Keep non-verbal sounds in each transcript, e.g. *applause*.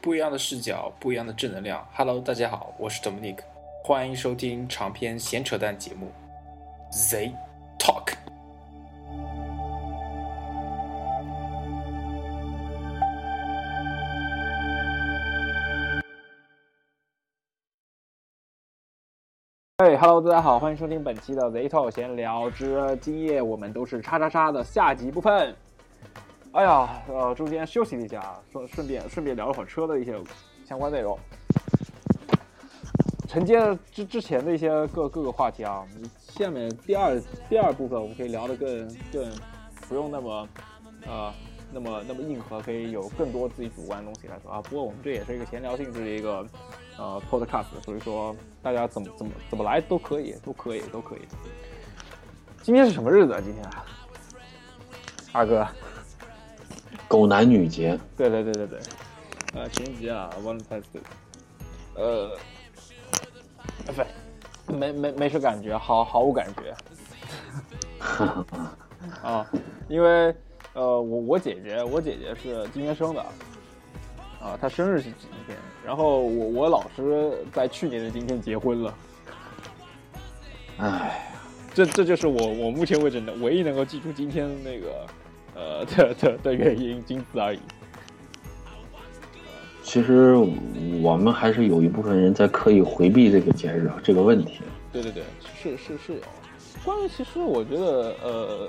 不一样的视角，不一样的正能量。Hello，大家好，我是 Dominic，欢迎收听长篇闲扯淡节目 Z Talk。哎，Hello，大家好，欢迎收听本期的 Z Talk 闲聊之今夜我们都是叉叉叉的下集部分。哎呀，呃，中间休息了一下，顺顺便顺便聊了会儿车的一些相关内容，承接之之前的一些各各个话题啊，下面第二第二部分我们可以聊得更更不用那么呃那么那么硬核，可以有更多自己主观的东西来说啊。不过我们这也是一个闲聊性质的一个呃 podcast，所以说大家怎么怎么怎么来都可以，都可以都可以。今天是什么日子啊？今天，二哥。狗男女节，对对对对对，呃，情人节啊，Valentine's Day，呃，不，没没没什感觉，毫毫无感觉。*laughs* 啊，因为呃，我我姐姐，我姐姐是今天生的，啊，她生日是今天，然后我我老师在去年的今天结婚了。哎，这这就是我我目前为止的唯一能够记住今天那个。呃的的的原因仅此而已。其实我们还是有一部分人在刻意回避这个节日这个问题。对对对，是是是有。关于其实我觉得呃，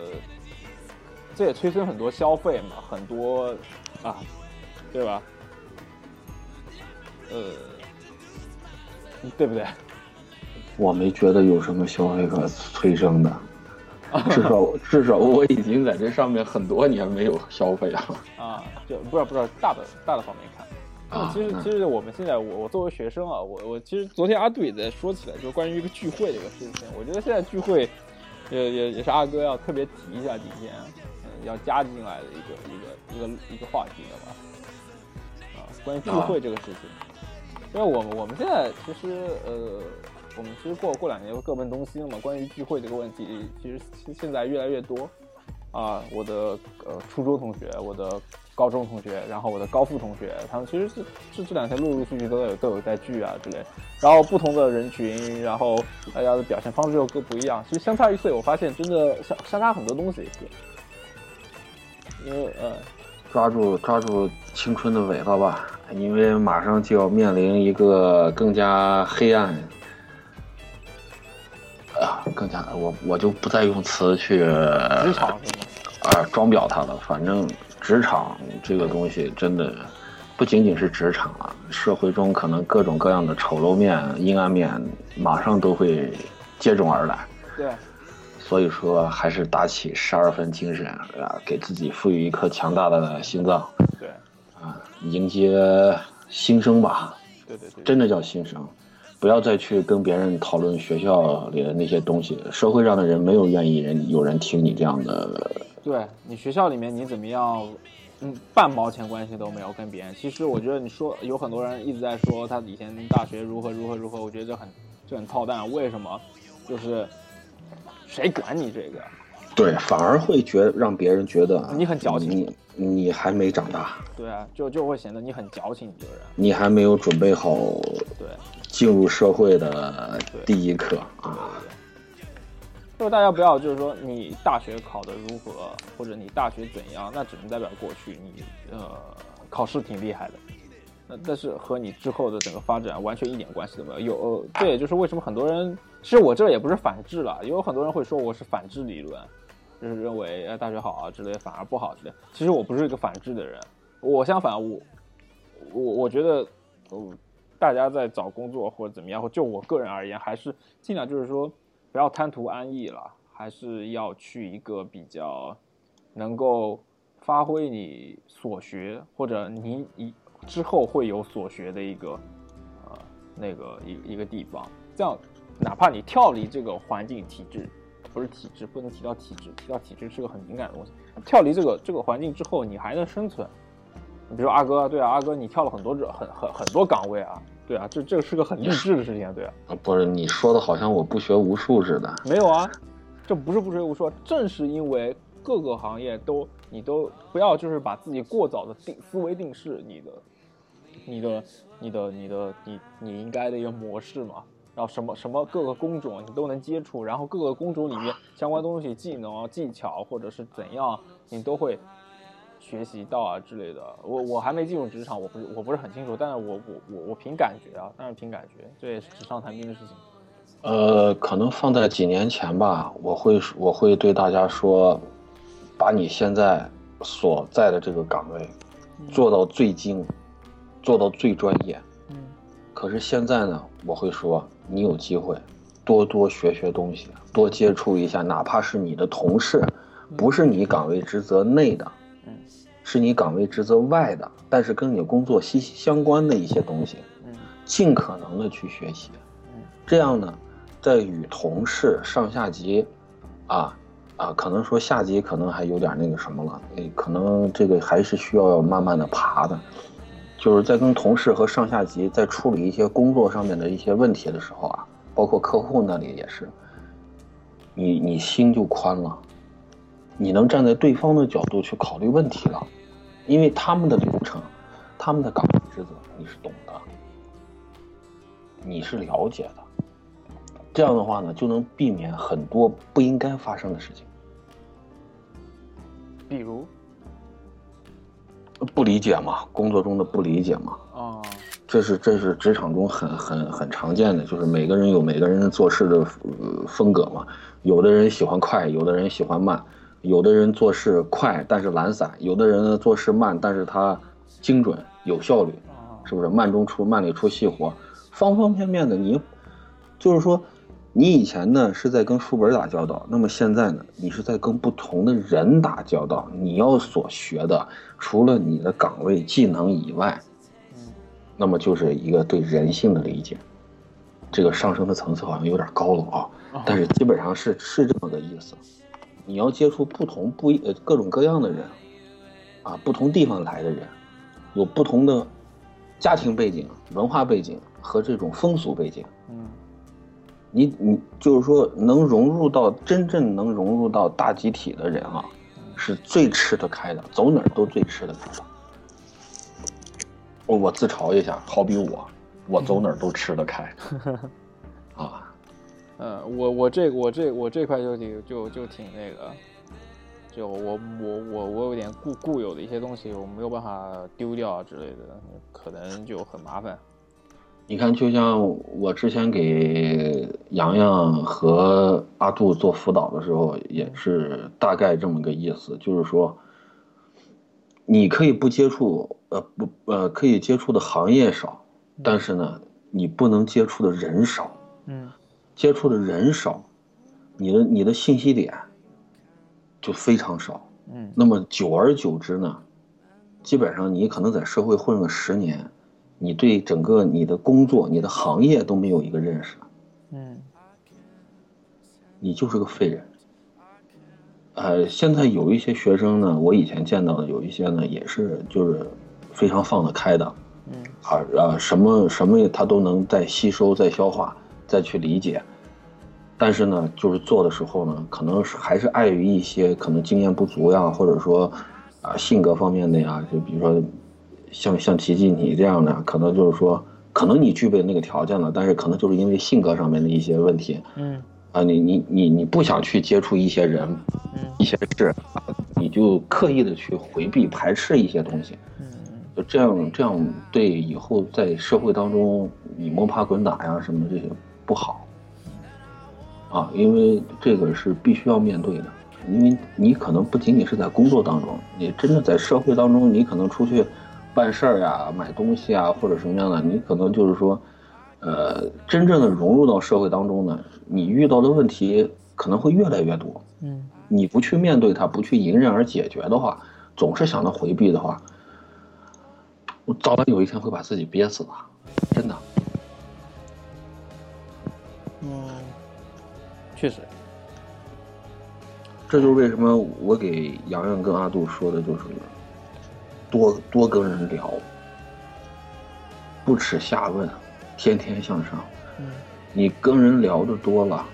这也催生很多消费嘛，很多啊，对吧？呃，对不对？我没觉得有什么消费可催生的。*laughs* 至少至少我已经在这上面很多年没有消费了。啊，就不知道不知道大的大的方面看。啊，其实其实我们现在我我作为学生啊，我我其实昨天阿杜也在说起来，就是关于一个聚会的一个事情，我觉得现在聚会也也也是阿哥要特别提一下今天嗯要加进来的一个一个一个一个话题了吧。啊，关于聚会这个事情，因为我们我们现在其实呃。我们其实过过两年会各奔东西了嘛。关于聚会这个问题，其实现在越来越多啊。我的呃初中同学，我的高中同学，然后我的高复同学，他们其实是是这两天陆陆续续都有都有在聚啊之类。然后不同的人群，然后大家的表现方式又各不一样。其实相差一岁，我发现真的相相差很多东西。因为呃，抓住抓住青春的尾巴吧，因为马上就要面临一个更加黑暗。啊，更加我我就不再用词去职场啊装裱它了。反正职场这个东西真的不仅仅是职场啊，社会中可能各种各样的丑陋面、阴暗面马上都会接踵而来。对，所以说还是打起十二分精神啊，给自己赋予一颗强大的心脏。对，啊，迎接新生吧。对对对，真的叫新生。不要再去跟别人讨论学校里的那些东西，社会上的人没有愿意人有人听你这样的。对你学校里面你怎么样，嗯，半毛钱关系都没有跟别人。其实我觉得你说有很多人一直在说他以前大学如何如何如何，我觉得这很这很操蛋。为什么？就是谁管你这个？对，反而会觉让别人觉得你很矫情，你你还没长大。对啊，就就会显得你很矫情，你这个人。你还没有准备好。对。进入社会的第一课啊，就是大家不要就是说你大学考的如何，或者你大学怎样，那只能代表过去你呃考试挺厉害的，那但是和你之后的整个发展完全一点关系都没有。有这也就是为什么很多人，其实我这也不是反制了，也有很多人会说我是反制理论，就是认为呃大学好啊之类反而不好之类。其实我不是一个反制的人，我相反我我我觉得我。大家在找工作或者怎么样，或就我个人而言，还是尽量就是说，不要贪图安逸了，还是要去一个比较能够发挥你所学或者你你之后会有所学的一个呃那个一一个地方。这样，哪怕你跳离这个环境体制，不是体制，不能提到体制，提到体制是个很敏感的东西。跳离这个这个环境之后，你还能生存。你比如说阿哥，对啊，阿哥你跳了很多这很很很多岗位啊，对啊，这这个是个很励志的事情啊，对啊。不是你说的好像我不学无术似的。没有啊，这不是不学无术，正是因为各个行业都你都不要就是把自己过早的定思维定式，你的你的、你的、你的、你你应该的一个模式嘛。然后什么什么各个工种你都能接触，然后各个工种里面相关东西、技能、技巧或者是怎样，你都会学习到啊之类的。我我还没进入职场，我不是我不是很清楚，但是我我我我凭感觉啊，当然凭感觉，这也是纸上谈兵的事情。呃，可能放在几年前吧，我会我会对大家说，把你现在所在的这个岗位做到最精，做到最专业。嗯。可是现在呢，我会说。你有机会，多多学学东西，多接触一下，哪怕是你的同事，不是你岗位职责内的，嗯，是你岗位职责外的，但是跟你工作息息相关的一些东西，嗯，尽可能的去学习，嗯，这样呢，在与同事上下级，啊啊，可能说下级可能还有点那个什么了，诶，可能这个还是需要慢慢的爬的。就是在跟同事和上下级在处理一些工作上面的一些问题的时候啊，包括客户那里也是，你你心就宽了，你能站在对方的角度去考虑问题了，因为他们的流程，他们的岗位职责你是懂的，你是了解的，这样的话呢，就能避免很多不应该发生的事情，比如。不理解嘛，工作中的不理解嘛，啊，这是这是职场中很很很常见的，就是每个人有每个人做事的风格嘛，有的人喜欢快，有的人喜欢慢，有的人做事快但是懒散，有的人呢做事慢但是他精准有效率，是不是慢中出慢里出细活，方方面面的你，就是说。你以前呢是在跟书本打交道，那么现在呢，你是在跟不同的人打交道。你要所学的，除了你的岗位技能以外，那么就是一个对人性的理解。这个上升的层次好像有点高了啊，但是基本上是是这么个意思。你要接触不同不一呃各种各样的人，啊，不同地方来的人，有不同的家庭背景、文化背景和这种风俗背景。嗯。你你就是说能融入到真正能融入到大集体的人啊，是最吃得开的，走哪儿都最吃得开的。我我自嘲一下，好比我，我走哪儿都吃得开。啊，*laughs* 嗯，我我这我这我这块就挺就就挺那个，就我我我我有点固固有的一些东西，我没有办法丢掉啊之类的，可能就很麻烦。你看，就像我之前给洋洋和阿杜做辅导的时候，也是大概这么个意思，就是说，你可以不接触，呃，不，呃，可以接触的行业少，但是呢，你不能接触的人少，嗯，接触的人少，你的你的信息点就非常少，嗯，那么久而久之呢，基本上你可能在社会混了十年。你对整个你的工作、你的行业都没有一个认识，嗯，你就是个废人。呃，现在有一些学生呢，我以前见到的有一些呢，也是就是非常放得开的，嗯，啊啊，什么什么他都能再吸收、再消化、再去理解，但是呢，就是做的时候呢，可能是还是碍于一些可能经验不足呀，或者说啊性格方面的呀，就比如说。像像奇迹你这样的，可能就是说，可能你具备那个条件了，但是可能就是因为性格上面的一些问题，嗯，啊，你你你你不想去接触一些人，嗯，一些事，你就刻意的去回避排斥一些东西，嗯，就这样这样对以后在社会当中你摸爬滚打呀什么这些不好，啊，因为这个是必须要面对的，因为你可能不仅仅是在工作当中，你真的在社会当中，你可能出去。办事儿呀，买东西啊，或者什么样的，你可能就是说，呃，真正的融入到社会当中呢，你遇到的问题可能会越来越多。嗯，你不去面对它，不去迎刃而解决的话，总是想着回避的话，我早晚有一天会把自己憋死的，真的。嗯，确实。这就是为什么我给洋洋跟阿杜说的就是。多多跟人聊，不耻下问，天天向上。嗯，你跟人聊的多了，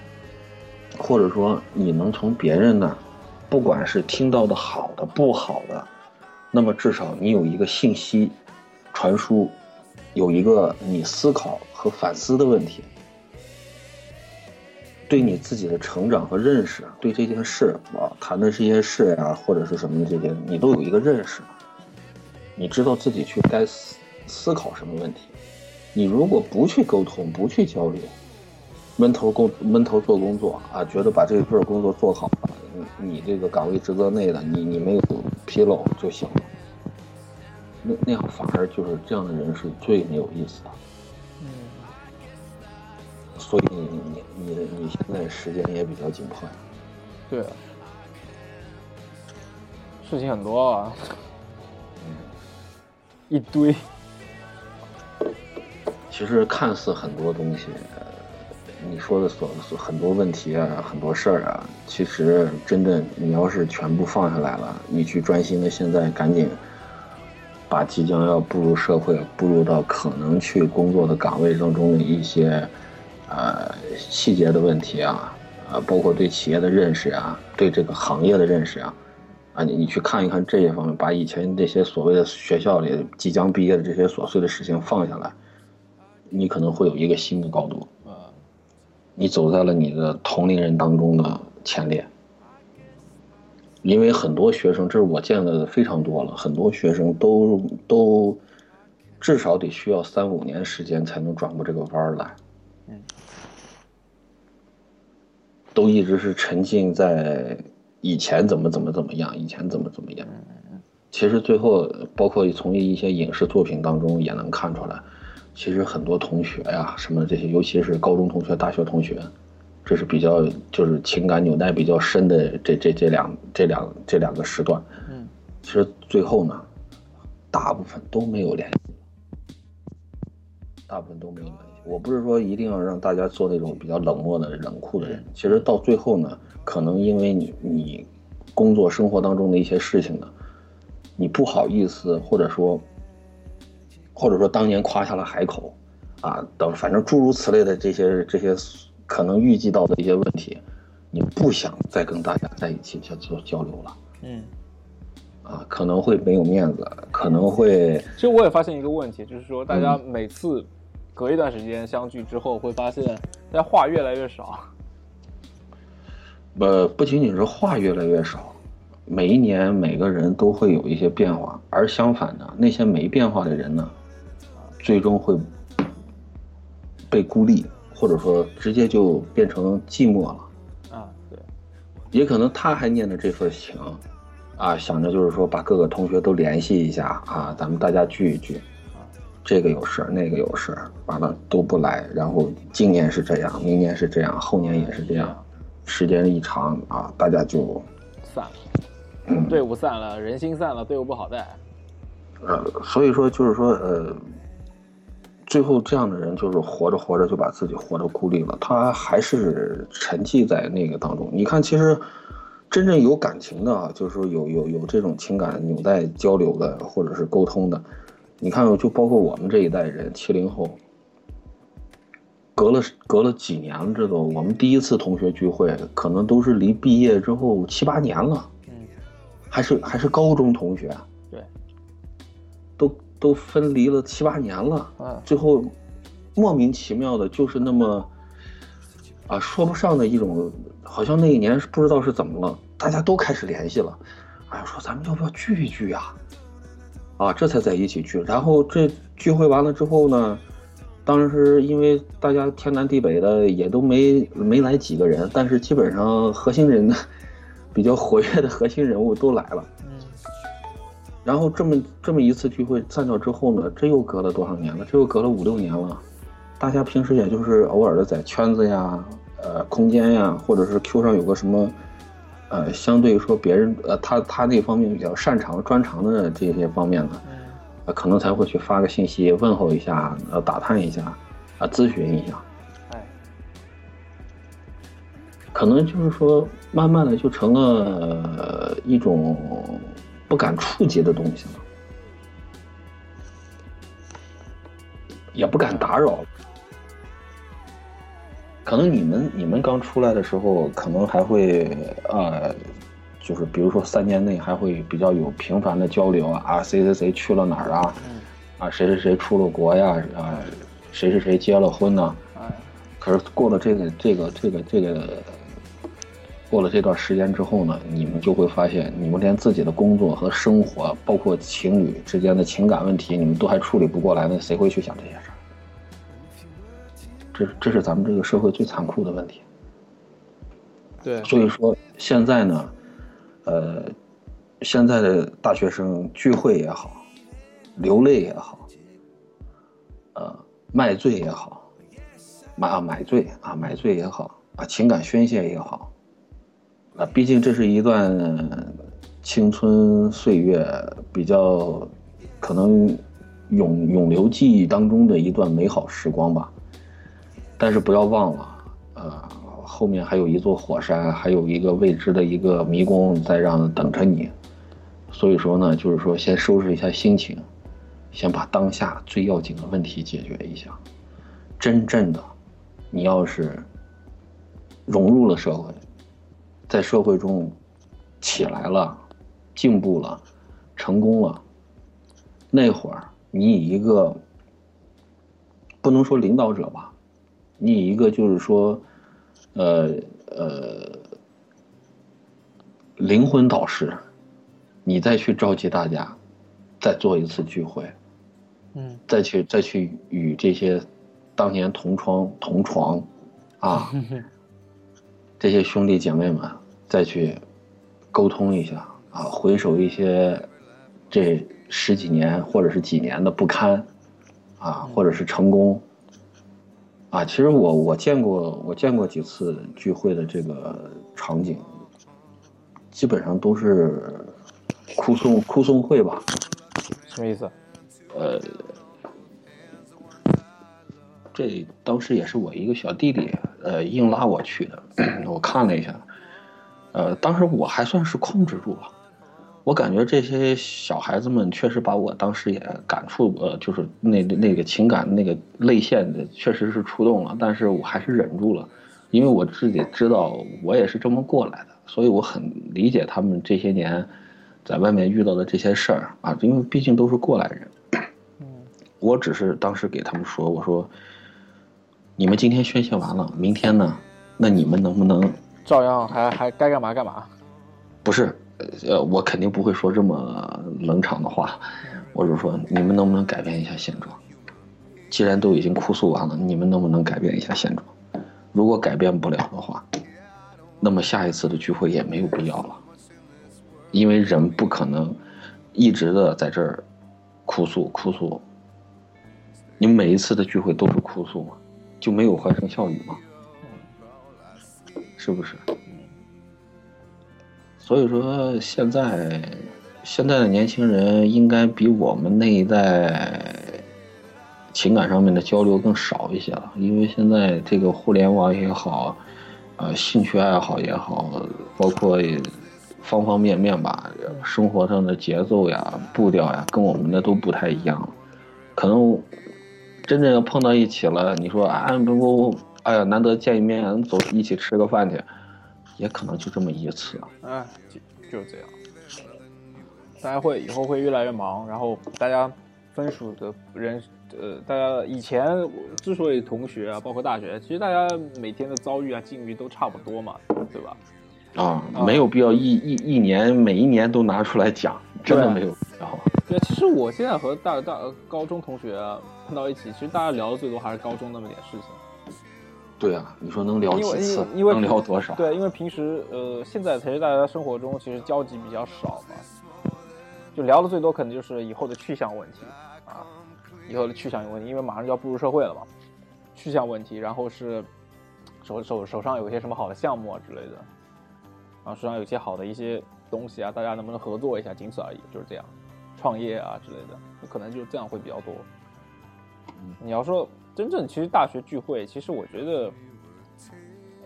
或者说你能从别人那，不管是听到的好的、不好的，那么至少你有一个信息传输有一个你思考和反思的问题，对你自己的成长和认识，对这件事啊谈的这些事呀、或者是什么的这些，你都有一个认识，你知道自己去该思思考什么问题。你如果不去沟通，不去交流，闷头工闷头做工作啊，觉得把这份工作做好了，你你这个岗位职责内的，你你没有纰漏就行了。那那样反而就是这样的人是最没有意思的。嗯，所以你你你你现在时间也比较紧迫呀。对啊，事情很多啊，一堆。其实看似很多东西，呃你说的所所很多问题啊，很多事儿啊，其实真正你要是全部放下来了，你去专心的现在赶紧把即将要步入社会、步入到可能去工作的岗位当中的一些呃细节的问题啊，啊，包括对企业的认识啊，对这个行业的认识啊，啊，你你去看一看这些方面，把以前这些所谓的学校里即将毕业的这些琐碎的事情放下来。你可能会有一个新的高度，呃，你走在了你的同龄人当中的前列。因为很多学生，这是我见的非常多了，很多学生都都至少得需要三五年时间才能转过这个弯儿来。嗯，都一直是沉浸在以前怎么怎么怎么样，以前怎么怎么样。其实最后，包括从一些影视作品当中也能看出来。其实很多同学呀，什么这些，尤其是高中同学、大学同学，这是比较就是情感纽带比较深的这这这两这两这两个时段。嗯，其实最后呢，大部分都没有联系，大部分都没有联系。我不是说一定要让大家做那种比较冷漠的、冷酷的人。其实到最后呢，可能因为你你工作生活当中的一些事情呢，你不好意思，或者说。或者说当年夸下了海口，啊，等反正诸如此类的这些这些可能预计到的一些问题，你不想再跟大家在一起去做交流了，嗯，啊，可能会没有面子，可能会。其实我也发现一个问题，就是说大家每次隔一段时间相聚之后，会发现大家话越来越少。呃，不仅仅是话越来越少，每一年每个人都会有一些变化，而相反的那些没变化的人呢？最终会被孤立，或者说直接就变成寂寞了。啊，对，也可能他还念着这份情，啊，想着就是说把各个同学都联系一下啊，咱们大家聚一聚。这个有事，那个有事，完了都不来。然后今年是这样，明年是这样，后年也是这样。时间一长啊，大家就散了，队伍散了，人心散了，队伍不好带。呃，所以说就是说呃。最后，这样的人就是活着活着就把自己活得孤立了，他还是沉寂在那个当中。你看，其实真正有感情的啊，就是说有有有这种情感纽带交流的，或者是沟通的。你看，就包括我们这一代人，七零后，隔了隔了几年了，这都我们第一次同学聚会，可能都是离毕业之后七八年了，嗯，还是还是高中同学，对，都。都分离了七八年了，嗯，最后莫名其妙的，就是那么啊说不上的一种，好像那一年是不知道是怎么了，大家都开始联系了，哎呀，说咱们要不要聚一聚呀？啊，这才在一起聚。然后这聚会完了之后呢，当时因为大家天南地北的也都没没来几个人，但是基本上核心人呢 *laughs* 比较活跃的核心人物都来了。然后这么这么一次聚会散掉之后呢，这又隔了多少年了？这又隔了五六年了。大家平时也就是偶尔的在圈子呀、呃空间呀，或者是 Q 上有个什么，呃，相对于说别人呃他他那方面比较擅长专长的这些方面呢，呃，可能才会去发个信息问候一下，呃，打探一下，啊，咨询一下。哎，可能就是说，慢慢的就成了一种。不敢触及的东西了，也不敢打扰。可能你们你们刚出来的时候，可能还会呃，就是比如说三年内还会比较有频繁的交流啊，谁谁谁去了哪儿啊，啊，谁谁谁出了国呀，啊，谁谁谁结了婚呢？啊，可是过了这个这个这个这个，过了这段时间之后呢，你们就会发现，你们连自己的工作和生活，包括情侣之间的情感问题，你们都还处理不过来，那谁会去想这些？这这是咱们这个社会最残酷的问题。对，所以说现在呢，呃，现在的大学生聚会也好，流泪也好，呃，卖醉也好，买啊买醉啊买醉也好啊，情感宣泄也好，啊，毕竟这是一段青春岁月比较可能永永留记忆当中的一段美好时光吧。但是不要忘了，呃。后面还有一座火山，还有一个未知的一个迷宫在让等着你，所以说呢，就是说先收拾一下心情，先把当下最要紧的问题解决一下。真正的，你要是融入了社会，在社会中起来了，进步了，成功了，那会儿你以一个不能说领导者吧，你以一个就是说。呃呃，灵魂导师，你再去召集大家，再做一次聚会，嗯，再去再去与这些当年同窗同床啊，*laughs* 这些兄弟姐妹们再去沟通一下啊，回首一些这十几年或者是几年的不堪啊，或者是成功。啊，其实我我见过我见过几次聚会的这个场景，基本上都是哭送哭送会吧？什么意思？呃，这当时也是我一个小弟弟呃硬拉我去的，*clears throat* 我看了一下，呃，当时我还算是控制住了。我感觉这些小孩子们确实把我当时也感触，呃，就是那那个情感那个泪腺的，确实是触动了。但是我还是忍住了，因为我自己知道我也是这么过来的，所以我很理解他们这些年在外面遇到的这些事儿啊，因为毕竟都是过来人。嗯，我只是当时给他们说，我说你们今天宣泄完了，明天呢，那你们能不能照样还还该干嘛干嘛？不是。呃，我肯定不会说这么冷场的话，我就说你们能不能改变一下现状？既然都已经哭诉完了，你们能不能改变一下现状？如果改变不了的话，那么下一次的聚会也没有必要了，因为人不可能一直的在这儿哭诉哭诉。你每一次的聚会都是哭诉吗？就没有欢声笑语吗？是不是？所以说，现在现在的年轻人应该比我们那一代情感上面的交流更少一些了，因为现在这个互联网也好，呃，兴趣爱好也好，包括方方面面吧，生活上的节奏呀、步调呀，跟我们的都不太一样。可能真正要碰到一起了，你说啊，不，哎呀，难得见一面，走一起吃个饭去。也可能就这么一次，哎，就就是这样。大家会以后会越来越忙，然后大家分属的人，呃，大家以前之所以同学啊，包括大学，其实大家每天的遭遇啊、境遇都差不多嘛，对吧？啊，没有必要一一一年每一年都拿出来讲，真的没有。必要，对，其实我现在和大大高中同学碰到一起，其实大家聊的最多还是高中那么点事情。对啊，你说能聊几次？因为能聊多少？对，因为平时呃，现在其实大家生活中其实交集比较少嘛，就聊的最多可能就是以后的去向问题啊，以后的去向有问题，因为马上就要步入社会了嘛，去向问题，然后是手手手上有一些什么好的项目啊之类的，然后手上有些好的一些东西啊，大家能不能合作一下，仅此而已，就是这样，创业啊之类的，可能就这样会比较多。你要说。真正其实大学聚会，其实我觉得，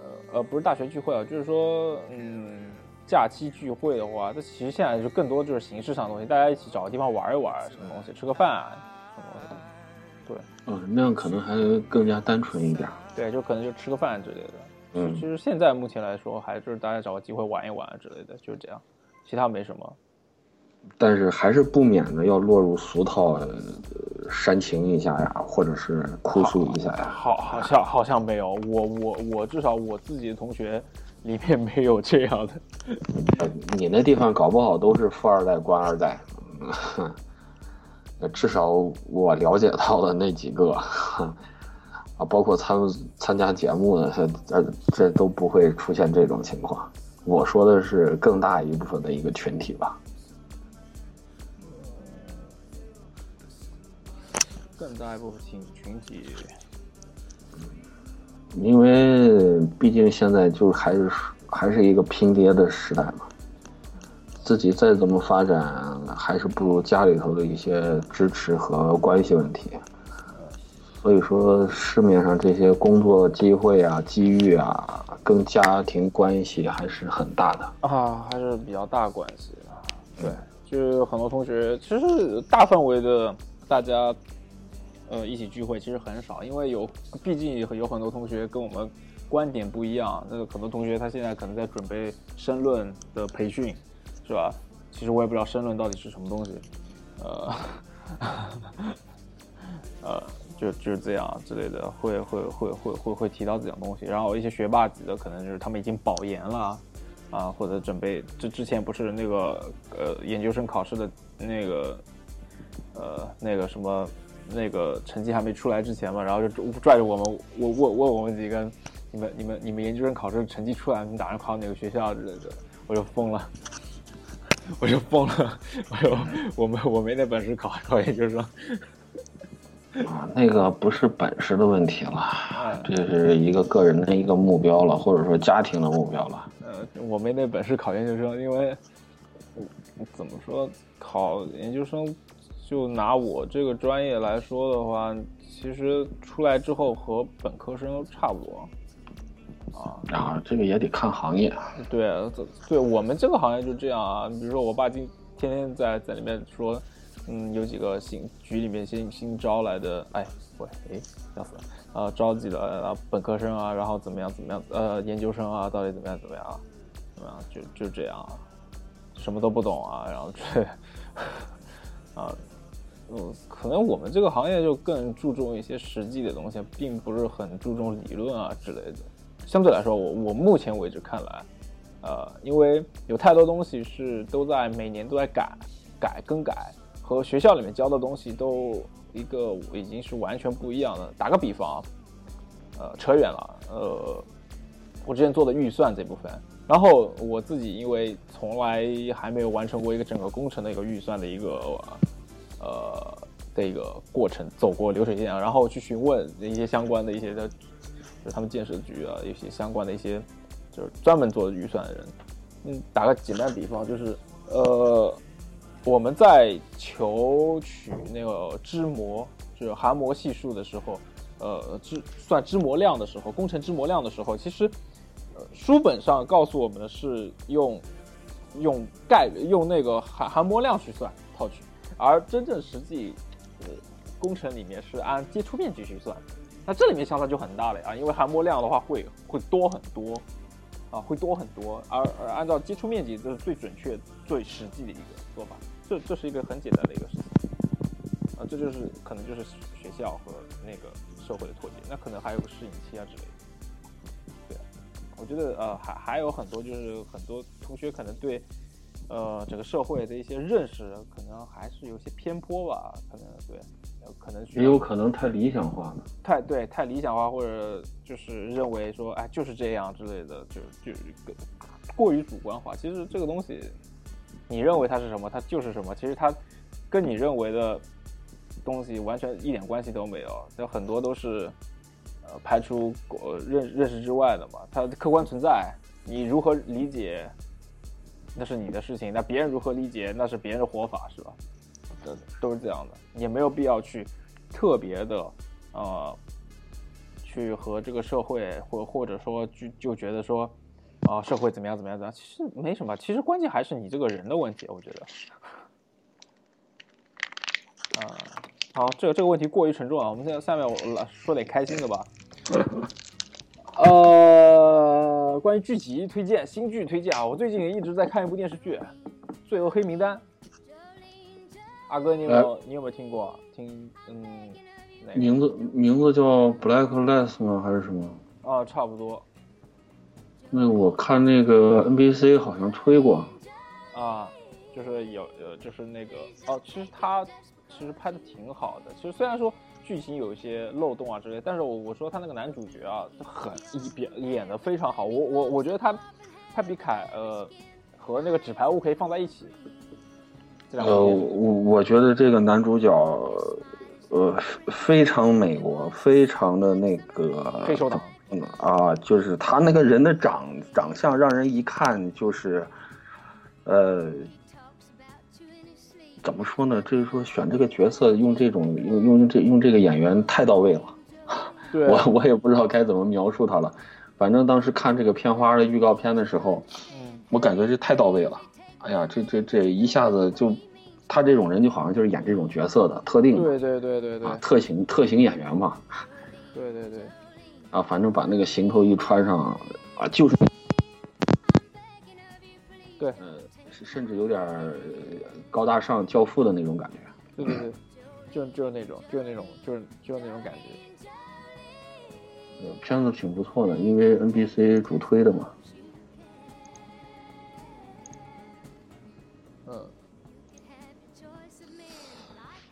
呃呃，不是大学聚会啊，就是说，嗯，假期聚会的话，这其实现在就更多就是形式上的东西，大家一起找个地方玩一玩，什么东西，吃个饭啊，什么东西，对，嗯，那样可能还更加单纯一点。对，就可能就吃个饭之类的。嗯，其实现在目前来说，还就是大家找个机会玩一玩之类的，就是这样，其他没什么。但是还是不免的要落入俗套，煽情一下呀，或者是哭诉一下呀？好，好像好像没有。我我我至少我自己的同学里面没有这样的。你那地方搞不好都是富二代、官二代。*laughs* 至少我了解到的那几个，啊，包括参参加节目的，这这都不会出现这种情况。我说的是更大一部分的一个群体吧。更大一部分群群体，因为毕竟现在就还是还是一个拼爹的时代嘛。自己再怎么发展，还是不如家里头的一些支持和关系问题。所以说，市面上这些工作机会啊、机遇啊，跟家庭关系还是很大的啊，还是比较大关系。对，就是很多同学，其实大范围的大家，呃，一起聚会其实很少，因为有，毕竟有很多同学跟我们观点不一样。那个很多同学他现在可能在准备申论的培训。是吧？其实我也不知道申论到底是什么东西，呃，*laughs* 呃，就就是这样之类的，会会会会会会提到这种东西。然后一些学霸级的，可能就是他们已经保研了，啊，或者准备，这之前不是那个呃研究生考试的那个呃那个什么那个成绩还没出来之前嘛，然后就拽着我们，我问问我们几个，你们你们你们研究生考试成绩出来，你打算考哪个学校之类的，我就疯了。*laughs* 我就疯了，我说我没我没那本事考考研究生。啊，那个不是本事的问题了，这是一个个人的一个目标了，或者说家庭的目标了。呃，我没那本事考研究生，因为怎么说考研究生，就拿我这个专业来说的话，其实出来之后和本科生都差不多。啊，然后这个也得看行业。对，这对我们这个行业就这样啊。比如说，我爸今天天在在里面说，嗯，有几个新局里面新新招来的，哎，喂，哎，笑死了啊！招几个本科生啊，然后怎么样怎么样？呃，研究生啊，到底怎么样怎么样？怎么样？就就这样，什么都不懂啊，然后这 *laughs* 啊，嗯，可能我们这个行业就更注重一些实际的东西，并不是很注重理论啊之类的。相对来说，我我目前为止看来，呃，因为有太多东西是都在每年都在改、改、更改，和学校里面教的东西都一个已经是完全不一样的。打个比方，呃，扯远了，呃，我之前做的预算这部分，然后我自己因为从来还没有完成过一个整个工程的一个预算的一个呃的一个过程，走过流水线，然后去询问一些相关的一些的。就是他们建设局啊，一些相关的一些，就是专门做预算的人。嗯，打个简单比方，就是呃，我们在求取那个支模，就是含模系数的时候，呃，支算支模量的时候，工程支模量的时候，其实，书本上告诉我们的是用用概，用那个含含模量去算套取，而真正实际，呃，工程里面是按接触面积去算。那这里面相差就很大了呀，因为含模量的话会会多很多，啊，会多很多，而而按照接触面积这是最准确、最实际的一个做法，这这是一个很简单的一个事情，啊，这就是可能就是学校和那个社会的脱节，那可能还有个适应期啊之类的，对，我觉得呃还还有很多就是很多同学可能对呃整个社会的一些认识可能还是有些偏颇吧，可能对。可能也有可能太理想化了，太对，太理想化，或者就是认为说，哎，就是这样之类的，就就过于主观化。其实这个东西，你认为它是什么，它就是什么。其实它跟你认为的东西完全一点关系都没有，有很多都是呃排除认认识之外的嘛。它客观存在，你如何理解那是你的事情，那别人如何理解那是别人的活法，是吧？都都是这样的，也没有必要去特别的，呃，去和这个社会或或者说就就觉得说，啊，社会怎么样怎么样怎么样，其实没什么，其实关键还是你这个人的问题，我觉得。啊，好，这个这个问题过于沉重啊，我们现在下面我来说点开心的吧。呃，关于剧集推荐，新剧推荐啊，我最近一直在看一部电视剧，《罪恶黑名单》。阿哥，你有没有、你有没有听过？听嗯，哪个？名字名字叫 Blacklist 吗？还是什么？啊，差不多那我看那个 NBC 好像推过，啊，就是有呃，就是那个哦，其实他其实拍的挺好的。其实虽然说剧情有一些漏洞啊之类，但是我我说他那个男主角啊，很一表演的非常好。我我我觉得他他比凯呃和那个纸牌屋可以放在一起。呃，我我觉得这个男主角，呃，非常美国，非常的那个黑手党嗯啊，就是他那个人的长长相，让人一看就是，呃，怎么说呢？就是说选这个角色用这种用用这用这个演员太到位了，对我我也不知道该怎么描述他了。反正当时看这个片花的预告片的时候，嗯我感觉这太到位了。哎呀，这这这一下子就，他这种人就好像就是演这种角色的特定的对对对对对啊，特型特型演员嘛对对对，啊，反正把那个行头一穿上啊，就是对呃，是甚至有点高大上教父的那种感觉。对对对，就就是那种就是那种就是就是那种感觉。呃，片子挺不错的，因为 NBC 主推的嘛。嗯，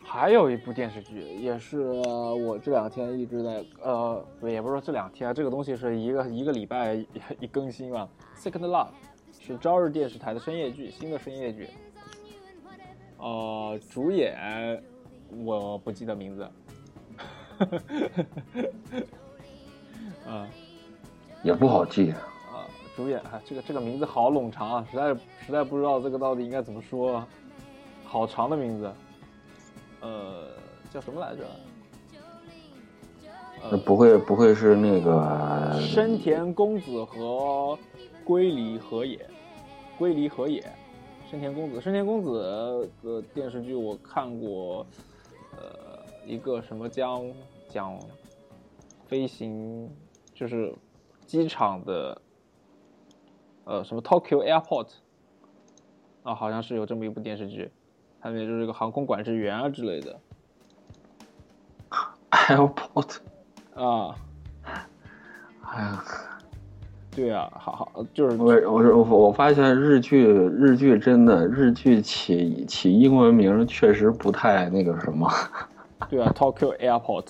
还有一部电视剧，也是我这两天一直在呃，也不是说这两天啊，这个东西是一个一个礼拜一一更新嘛。Second Love 是朝日电视台的深夜剧，新的深夜剧。呃，主演我不记得名字。*laughs* 啊也不好记，啊，主演啊，这个这个名字好冗长啊，实在实在不知道这个到底应该怎么说，好长的名字。呃，叫什么来着？呃不会不会是那个深田恭子和龟梨和也，龟梨和也，深田恭子，深田恭子的电视剧我看过，呃，一个什么讲讲飞行，就是机场的，呃，什么 Tokyo Airport，啊，好像是有这么一部电视剧，它里面就是一个航空管制员啊之类的。*laughs* Airport？啊，哎呀，对啊，好好就是我我我我发现日剧日剧真的日剧起起英文名确实不太那个什么。*laughs* 对啊，Tokyo Airport。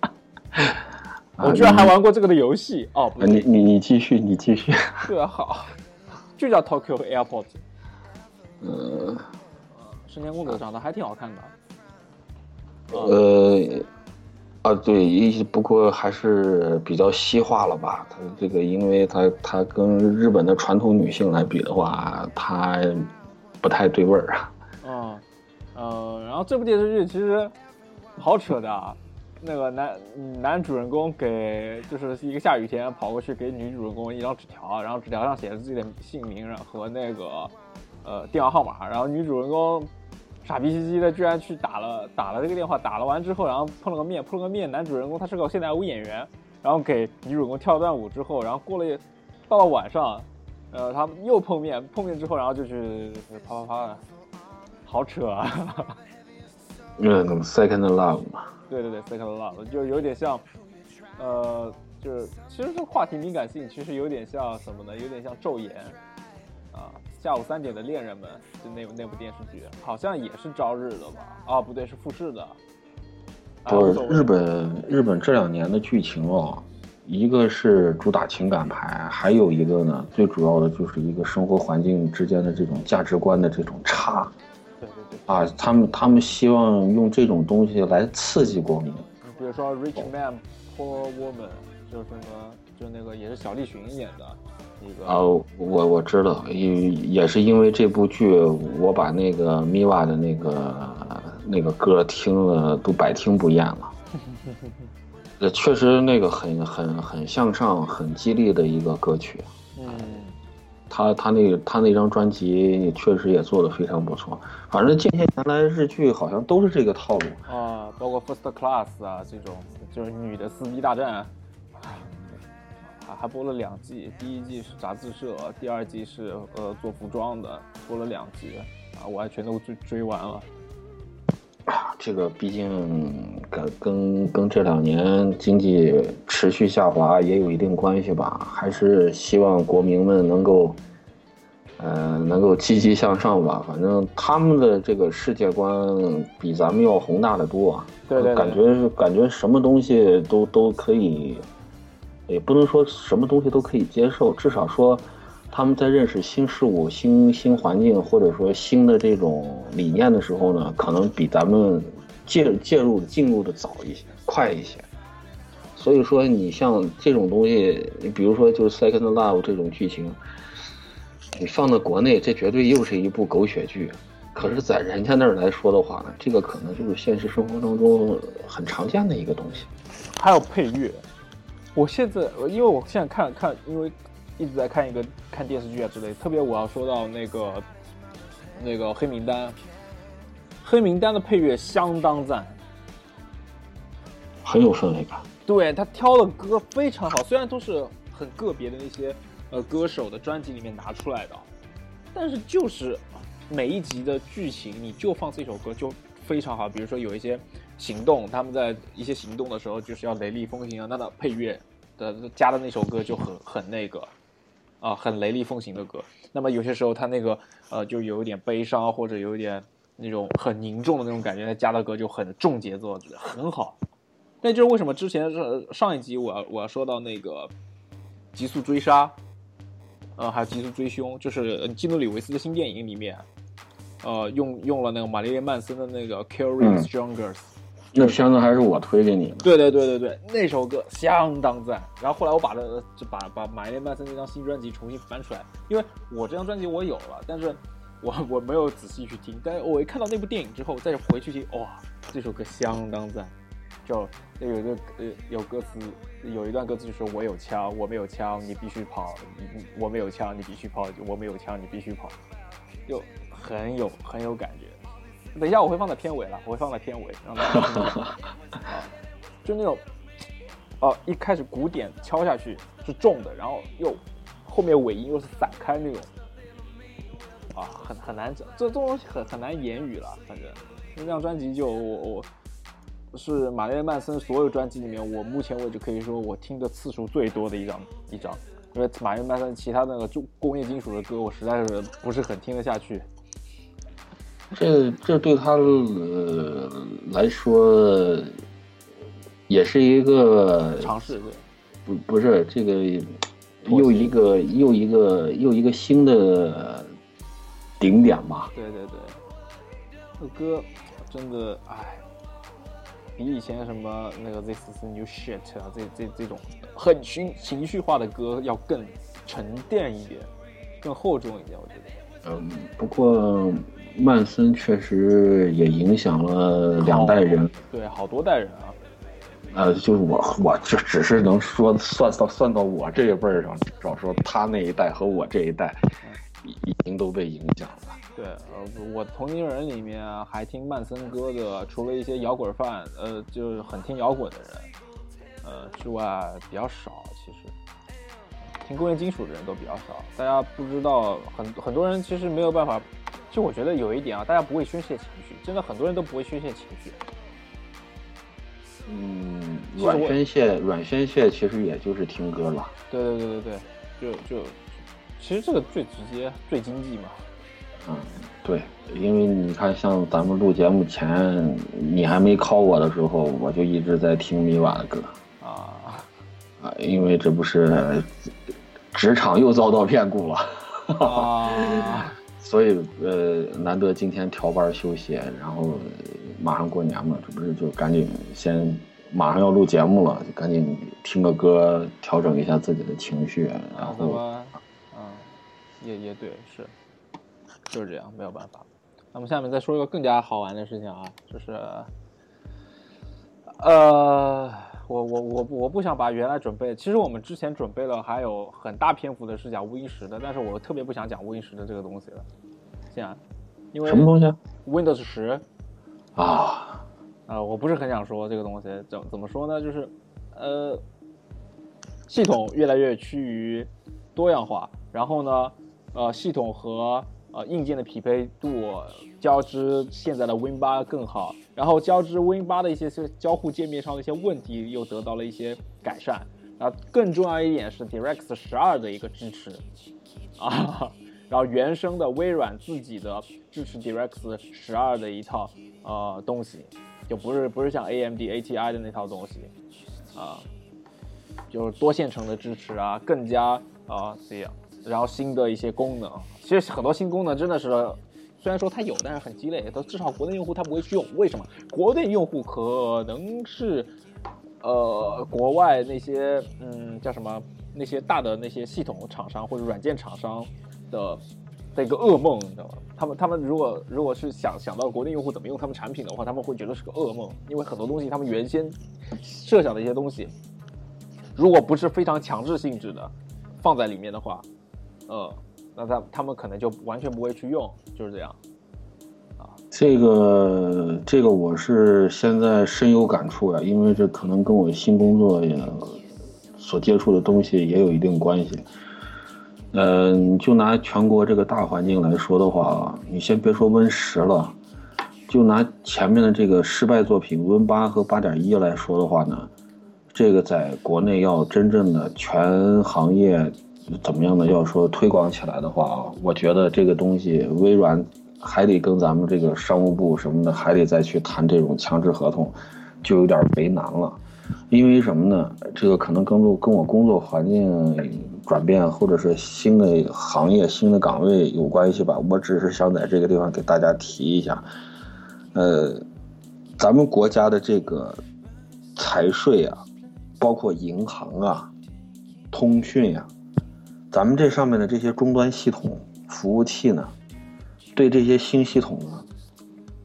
*laughs* 啊我居然还玩过这个的游戏哦，你你你继续，你继续。*laughs* 对啊，好，就叫 Tokyo Airport。呃深田恭子长得还挺好看的，呃啊，对，一不过还是比较西化了吧？它这个，因为它它跟日本的传统女性来比的话，它不太对味儿啊。*laughs* 嗯，呃，然后这部电视剧其实好扯的啊，那个男男主人公给就是一个下雨天跑过去给女主人公一张纸条，然后纸条上写着自己的姓名和那个呃电话号码，然后女主人公傻逼兮兮的居然去打了打了这个电话，打了完之后，然后碰了个面，碰了个面，男主人公他是个现代舞演员，然后给女主人公跳了段舞之后，然后过了到了晚上，呃，他们又碰面，碰面之后，然后就去啪啪啪的，好扯啊！嗯，Second Love 嘛，对对对，Second Love 就有点像，呃，就是其实这个话题敏感性其实有点像什么呢？有点像《咒颜》啊，下午三点的恋人们，就那部那部电视剧，好像也是朝日的吧？啊，不对，是富士的。啊不日本日本这两年的剧情哦，一个是主打情感牌，还有一个呢，最主要的就是一个生活环境之间的这种价值观的这种差对对对，啊，他们他们希望用这种东西来刺激国民。你比如说《Rich Man Poor Woman》，就是什么，就那个也是小栗旬演的啊，我我知道，也也是因为这部剧，我把那个 Miwa 的那个那个歌听了都百听不厌了。*laughs* 这确实那个很很很向上、很激励的一个歌曲。嗯，他他那个他那张专辑确实也做的非常不错。反正近些年来日剧好像都是这个套路。啊，包括 First Class 啊这种，就是女的撕逼大战，还还播了两季，第一季是杂志社，第二季是呃做服装的，播了两集啊，我还全都追追完了。*clears throat* 这个毕竟跟跟跟这两年经济持续下滑也有一定关系吧，还是希望国民们能够，呃，能够积极向上吧。反正他们的这个世界观比咱们要宏大的多啊。对对对感觉感觉什么东西都都可以，也不能说什么东西都可以接受，至少说他们在认识新事物、新新环境或者说新的这种理念的时候呢，可能比咱们介介入进入的早一些、快一些。所以说，你像这种东西，你比如说就是 Second Love 这种剧情，你放到国内，这绝对又是一部狗血剧。可是，在人家那儿来说的话呢，这个可能就是现实生活当中很常见的一个东西。还有配乐，我现在因为我现在看看，因为一直在看一个看电视剧啊之类，特别我要说到那个那个黑名单，黑名单的配乐相当赞，很有氛围感。对他挑的歌非常好，虽然都是很个别的那些呃歌手的专辑里面拿出来的，但是就是每一集的剧情你就放这首歌就非常好。比如说有一些行动，他们在一些行动的时候就是要雷厉风行啊，那的配乐的加的那首歌就很很那个啊，很雷厉风行的歌。那么有些时候他那个呃就有一点悲伤或者有一点那种很凝重的那种感觉，他加的歌就很重节奏，很好。那就是为什么之前是上一集我要我要说到那个极速追杀，呃，还有极速追凶，就是基努里维斯的新电影里面，呃，用用了那个玛丽莲曼森的那个 curious strongers、那片子还是我推给你的。对对对对对，那首歌相当赞。然后后来我把它就把把玛丽莲曼森那张新专辑重新翻出来，因为我这张专辑我有了，但是我我没有仔细去听。但是我一看到那部电影之后，再回去听，哇，这首歌相当赞。就有一个呃有歌词，有一段歌词就是我有枪，我没有枪，你必须跑；你我没有枪，你必须跑；我没有枪，你必须跑，就很有很有感觉。等一下我会放在片尾了，我会放在片尾，让大家听听 *laughs* 啊，就那种哦、一开始鼓点敲下去是重的，然后又后面尾音又是散开那种，啊，很很难讲，这这种东西很很难言语了。反正那张专辑就我我是玛丽莲曼森所有专辑里面，我目前为止可以说我听的次数最多的一张一张，因为玛丽莲曼森其他那个就工业金属的歌，我实在是不是很听得下去。这这对他呃来说也是一个尝试对，不不是这个又一个又一个又一个新的顶点吧。对对对，这歌真的哎，比以前什么那个 This is New Shit 啊，这这这种很情情绪化的歌要更沉淀一点，更厚重一点，我觉得。嗯，不过曼森确实也影响了两代人。对，好多代人啊。呃，就是我，我就只是能说算到算到我这一辈儿上，少说他那一代和我这一代，已已经都被影响了。对，呃，我同龄人里面还听曼森歌的，除了一些摇滚范，呃，就是很听摇滚的人，呃之外比较少。其实听工业金属的人都比较少。大家不知道，很很多人其实没有办法。就我觉得有一点啊，大家不会宣泄情绪，真的很多人都不会宣泄情绪。嗯，软宣泄，软宣泄其实也就是听歌了。对对对对对，就就，其实这个最直接、最经济嘛。嗯，对，因为你看，像咱们录节目前，你还没 call 我的时候，我就一直在听米瓦的歌。啊啊，因为这不是职场又遭到变故了。啊。*laughs* 所以呃，难得今天调班休息，然后马上过年嘛，这不是就赶紧先马上要录节目了，就赶紧听个歌，调整一下自己的情绪，然后，嗯，也也对，是，就是这样，没有办法。那么下面再说一个更加好玩的事情啊，就是，呃，我我我我不想把原来准备，其实我们之前准备了还有很大篇幅的是讲无音石的，但是我特别不想讲无音石的这个东西了，这样，因为什么东西？Windows 十啊，啊，我不是很想说这个东西，怎怎么说呢？就是，呃，系统越来越趋于多样化，然后呢，呃，系统和呃硬件的匹配度交织现在的 Win 八更好，然后交织 Win 八的一些交互界面上的一些问题又得到了一些改善。然后更重要一点是 DirectX 十二的一个支持。啊，然后原生的微软自己的支持 DirectX 十二的一套呃东西，就不是不是像 AMD ATI 的那套东西。啊，就是多线程的支持啊，更加啊这样，然后新的一些功能，其实很多新功能真的是虽然说它有，但是很鸡肋，它至少国内用户他不会去用，为什么？国内用户可能是。呃，国外那些嗯叫什么那些大的那些系统厂商或者软件厂商的的一个噩梦，你知道吗？他们他们如果如果是想想到国内用户怎么用他们产品的话，他们会觉得是个噩梦，因为很多东西他们原先设想的一些东西，如果不是非常强制性质的放在里面的话，呃，那他他们可能就完全不会去用，就是这样。这个这个我是现在深有感触呀，因为这可能跟我新工作也所接触的东西也有一定关系。嗯，就拿全国这个大环境来说的话，你先别说 Win 十了，就拿前面的这个失败作品 Win 八和八点一来说的话呢，这个在国内要真正的全行业怎么样的要说推广起来的话啊，我觉得这个东西微软。还得跟咱们这个商务部什么的，还得再去谈这种强制合同，就有点为难了。因为什么呢？这个可能跟跟我工作环境转变，或者是新的行业、新的岗位有关系吧。我只是想在这个地方给大家提一下，呃，咱们国家的这个财税啊，包括银行啊、通讯呀，咱们这上面的这些终端系统、服务器呢。对这些新系统呢，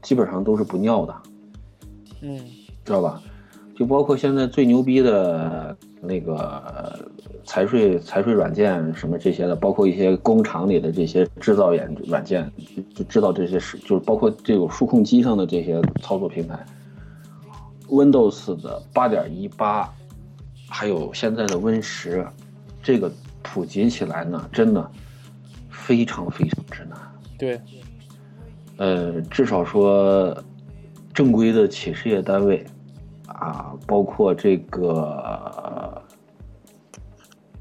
基本上都是不尿的，嗯，知道吧？就包括现在最牛逼的那个财税、财税软件什么这些的，包括一些工厂里的这些制造软软件，就知道这些是，就是包括这种数控机上的这些操作平台，Windows 的八点一八，还有现在的 Win 十，这个普及起来呢，真的非常非常之难。对。呃，至少说，正规的企事业单位，啊，包括这个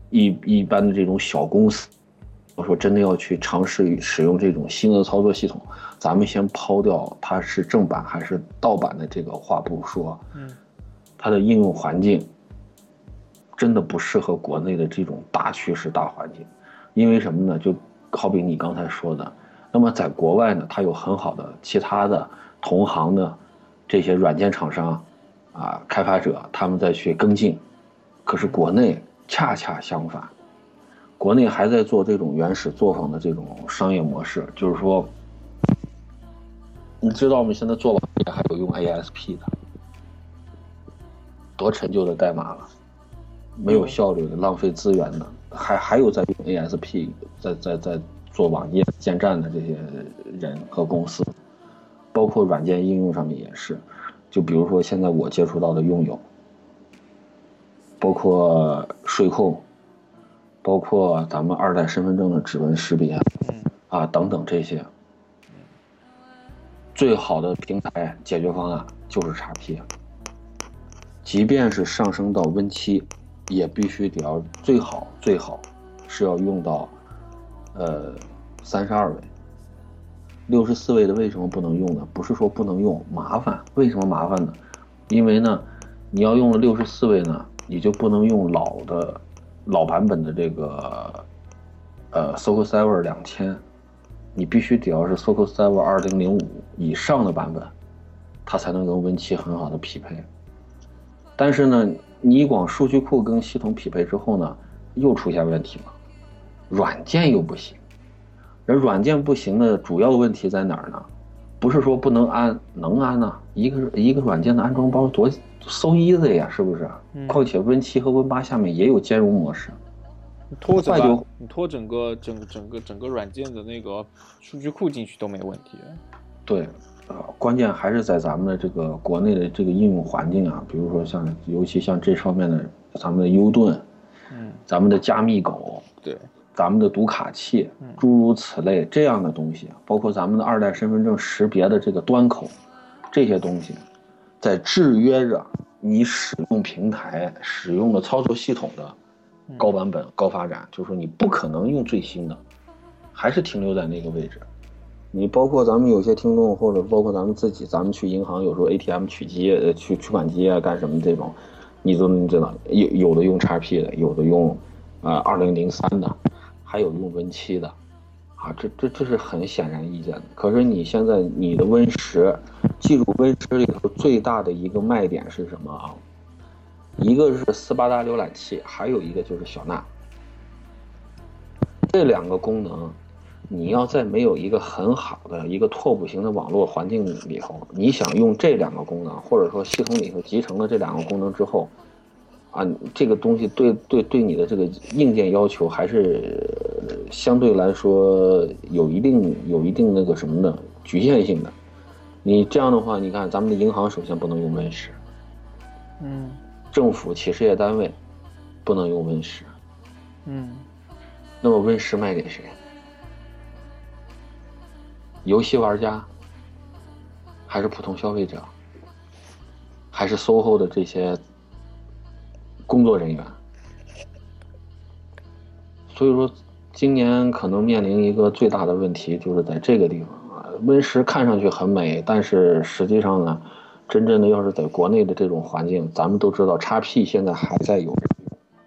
一一般的这种小公司，我说真的要去尝试使用这种新的操作系统，咱们先抛掉它是正版还是盗版的这个话不说，嗯，它的应用环境真的不适合国内的这种大趋势大环境，因为什么呢？就好比你刚才说的。那么在国外呢，它有很好的其他的同行的这些软件厂商，啊，开发者，他们在去跟进。可是国内恰恰相反，国内还在做这种原始作坊的这种商业模式，就是说，你知道我们现在做网页还有用 ASP 的，多陈旧的代码了，没有效率的，浪费资源的，还还有在用 ASP，在在在。做网页建站的这些人和公司，包括软件应用上面也是，就比如说现在我接触到的用友，包括税控，包括咱们二代身份证的指纹识别，啊等等这些，最好的平台解决方案就是 XP，即便是上升到 Win 七，也必须得要最好最好是要用到。呃，三十二位，六十四位的为什么不能用呢？不是说不能用，麻烦。为什么麻烦呢？因为呢，你要用了六十四位呢，你就不能用老的、老版本的这个呃 SQL Server 两千，你必须得要是 SQL Server 二零零五以上的版本，它才能跟 Win7 很好的匹配。但是呢，你光数据库跟系统匹配之后呢，又出现问题了。软件又不行，而软件不行的主要问题在哪儿呢？不是说不能安，能安呐。一个一个软件的安装包多 so easy 呀，是不是？况且 Win 七和 Win 八下面也有兼容模式。拖整个，你拖整个整整个整个软件的那个数据库进去都没问题。对，啊，关键还是在咱们的这个国内的这个应用环境啊，比如说像尤其像这方面的咱们的 U 盾，嗯，咱们的加密狗，对。咱们的读卡器，诸如此类这样的东西，包括咱们的二代身份证识别的这个端口，这些东西，在制约着你使用平台、使用的操作系统的高版本、高发展。就是说，你不可能用最新的，还是停留在那个位置。你包括咱们有些听众，或者包括咱们自己，咱们去银行有时候 ATM 取机、呃取取款机啊，干什么这种，你都能知道，有有的用 XP 的，有的用啊二零零三的，还有用 Win 七的，啊，这这这是很显然易见的。可是你现在你的 Win 十，记住 Win 十里头最大的一个卖点是什么啊？一个是斯巴达浏览器，还有一个就是小娜，这两个功能。你要在没有一个很好的一个拓扑型的网络环境里头，你想用这两个功能，或者说系统里头集成了这两个功能之后，啊，这个东西对对对你的这个硬件要求还是相对来说有一定有一定那个什么的局限性的。你这样的话，你看咱们的银行首先不能用 Win 十，嗯政府企事业单位不能用 Win 十，嗯，那么 Win 十卖给谁？游戏玩家，还是普通消费者，还是 SOHO 的这些工作人员？所以说，今年可能面临一个最大的问题，就是在这个地方啊。Win 十看上去很美，但是实际上呢，真正的要是在国内的这种环境，咱们都知道，XP 现在还在有，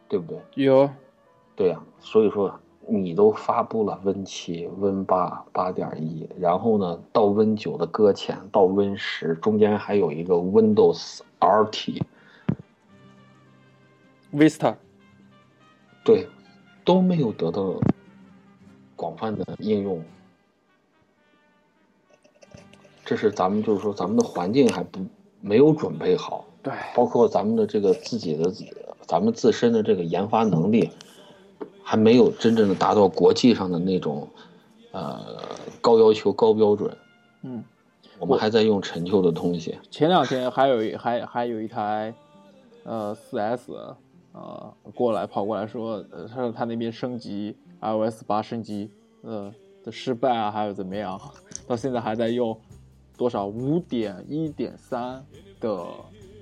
对不对？有，对呀、所以说你都发布了 Win 七、Win 八、八点一，然后呢，到 Win 九的搁浅，到 Win 十，中间还有一个 Windows RT，Vista，对，都没有得到广泛的应用。这是咱们就是说咱们的环境还不没有准备好，对，包括咱们的这个自己的咱们自身的这个研发能力，还没有真正的达到国际上的那种呃高要求、高标准。嗯，我们还在用陈旧的东西。前两天还有一还还有一台，呃，四 S，呃，过来跑过来说，呃，他说他那边升级 iOS 八升级，呃的失败啊，还有怎么样，到现在还在用多少五点一点三的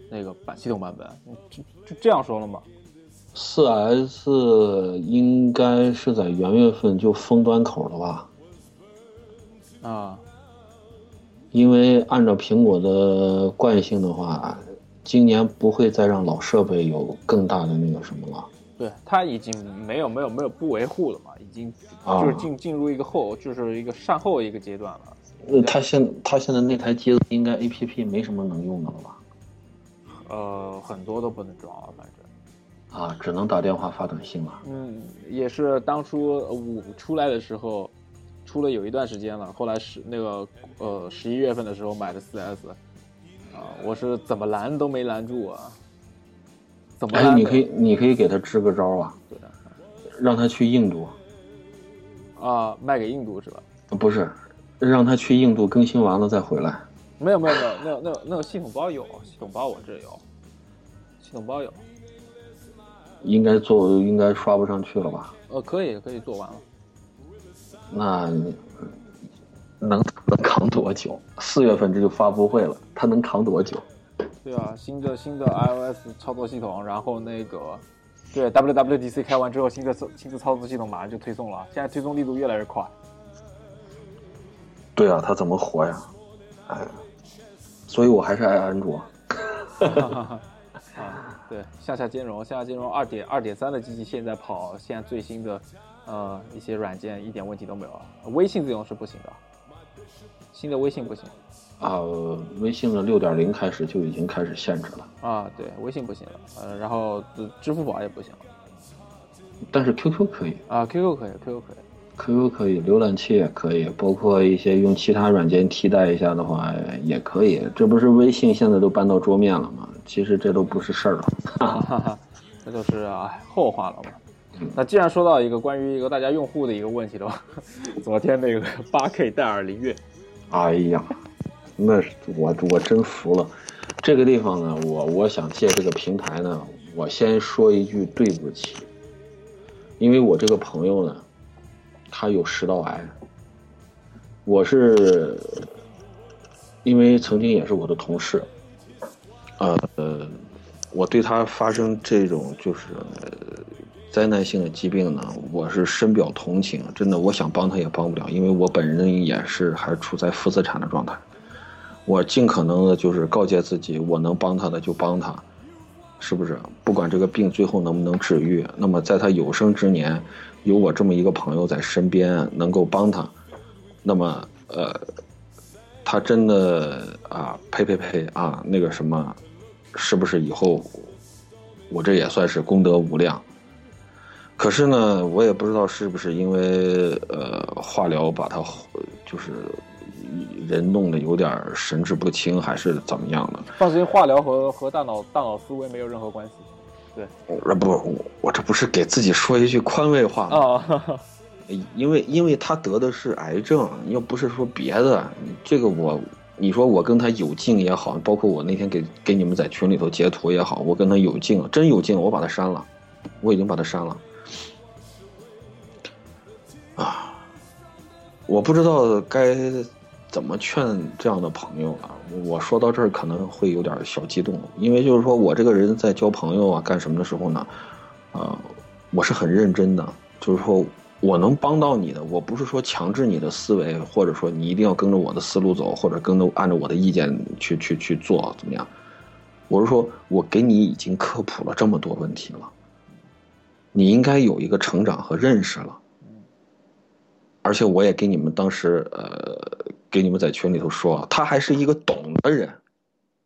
那个版系统版本，就这样说了吗？四 S 应该是在元月份就封端口了吧？啊，因为按照苹果的惯性的话，今年不会再让老设备有更大的那个什么了。对它已经没有没有没有不维护了嘛，已经啊就是进进入一个后就是一个善后一个阶段了。那，他现他现在那台机子应该 APP 没什么能用的了吧？呃，很多都不能装了，反正。啊，只能打电话发短信了。嗯，也是当初五出来的时候，出了有一段时间了。后来十那个呃十一月份的时候买的四 S，啊，我是怎么拦都没拦住啊，怎么哎，你可以你可以给他支个招啊，让他去印度，啊，卖给印度是吧？呃不是，让他去印度更新完了再回来。没有没有没有，那个那个那个系统包有，系统包我这有，系统包有，应该做应该刷不上去了吧？呃，可以可以做完了。那能能扛多久？四月份这就发布会了，它能扛多久？对啊，新的新的 iOS 操作系统，然后那个对 WWDC 开完之后，新的新的操作系统马上就推送了，现在推送力度越来越快。对啊，它怎么活呀？哎，所以我还是爱安卓。啊，对，向下兼容，向下兼容二点二点三的机器现在跑现在最新的呃一些软件一点问题都没有，微信这种是不行的，新的微信不行啊，微信的六点零开始就已经开始限制了，啊，对，微信不行了，呃，然后呃支付宝也不行了。但是 QQ 可以。啊，QQ 可以，QQ 可以，，QQ 可以，浏览器也可以，包括一些用其他软件替代一下的话也可以。这不是微信现在都搬到桌面了吗？其实这都不是事儿了。哈哈，这就是啊后话了嘛。那既然说到一个关于一个大家用户的一个问题的话，*laughs* 昨天那个八 K 戴尔灵越，哎呀，那是我我真服了。这个地方呢，我我想借这个平台呢，我先说一句对不起，因为我这个朋友呢，他有食道癌。我是因为曾经也是我的同事，呃，我对他发生这种就是灾难性的疾病呢，我是深表同情。真的，我想帮他也帮不了，因为我本人也是还处在负资产的状态。我尽可能的就是告诫自己，我能帮他的就帮他，是不是？不管这个病最后能不能治愈，那么在他有生之年，有我这么一个朋友在身边，能够帮他，那么呃，他真的啊，呸呸呸啊，那个什么，是不是以后我这也算是功德无量？可是呢，我也不知道是不是因为呃化疗把他就是。人弄得有点神志不清，还是怎么样的？放心，化疗和和大脑大脑思维没有任何关系。对，呃不，我这不是给自己说一句宽慰话吗？*laughs* 因为因为他得的是癌症，又不是说别的。这个我，你说我跟他有劲也好，包括我那天给给你们在群里头截图也好，我跟他有劲，真有劲，我把他删了，我已经把他删了。啊，我不知道该。怎么劝这样的朋友啊？我说到这儿可能会有点小激动，因为就是说我这个人在交朋友啊、干什么的时候呢，啊，我是很认真的。就是说我能帮到你的，我不是说强制你的思维，或者说你一定要跟着我的思路走，或者跟着按照我的意见去去去做怎么样？我是说我给你已经科普了这么多问题了，你应该有一个成长和认识了。而且我也给你们当时呃。给你们在群里头说，他还是一个懂的人，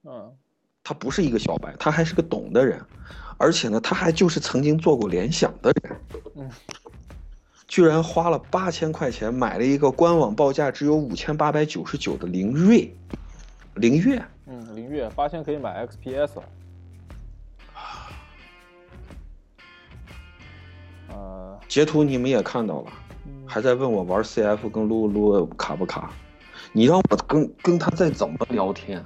嗯，他不是一个小白，他还是个懂的人，而且呢，他还就是曾经做过联想的人，嗯，居然花了八千块钱买了一个官网报价只有五千八百九十九的凌锐，凌越，嗯，凌越八千可以买 XPS 了，呃，截图你们也看到了，还在问我玩 CF 跟撸撸卡不卡。你让我跟跟他再怎么聊天，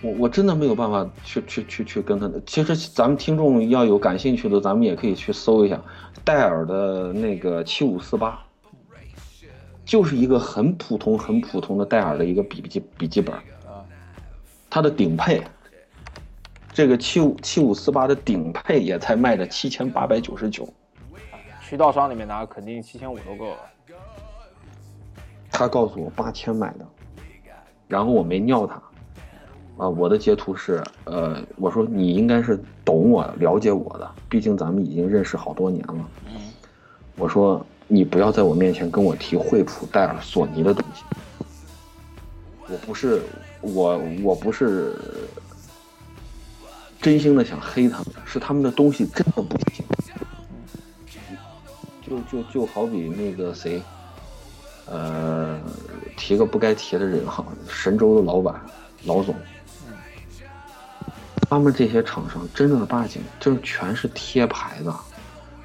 我我真的没有办法去去去去跟他。其实咱们听众要有感兴趣的，咱们也可以去搜一下戴尔的那个七五四八，就是一个很普通很普通的戴尔的一个笔记笔记本。它的顶配，这个七五七五四八的顶配也才卖的七千八百九十九，渠道商里面拿肯定七千五都够了。他告诉我八千买的，然后我没尿他，啊，我的截图是，呃，我说你应该是懂我、了解我的，毕竟咱们已经认识好多年了。我说你不要在我面前跟我提惠普、戴尔、索尼的东西，我不是我我不是真心的想黑他们，是他们的东西真的不行。就就就好比那个谁。呃，提个不该提的人哈，神州的老板老总，他们这些厂商真正的八经就是全是贴牌的，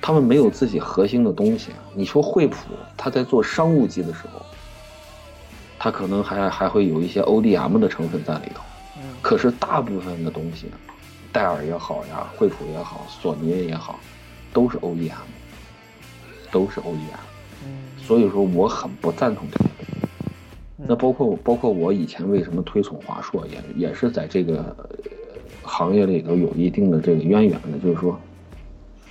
他们没有自己核心的东西。你说惠普，他在做商务机的时候，他可能还还会有一些 ODM 的成分在里头，可是大部分的东西，戴尔也好呀，惠普也好，索尼也好，都是 O D M，都是 OEM。所以说我很不赞同这个。那包括包括我以前为什么推崇华硕，也也是在这个行业里头有一定的这个渊源的。就是说，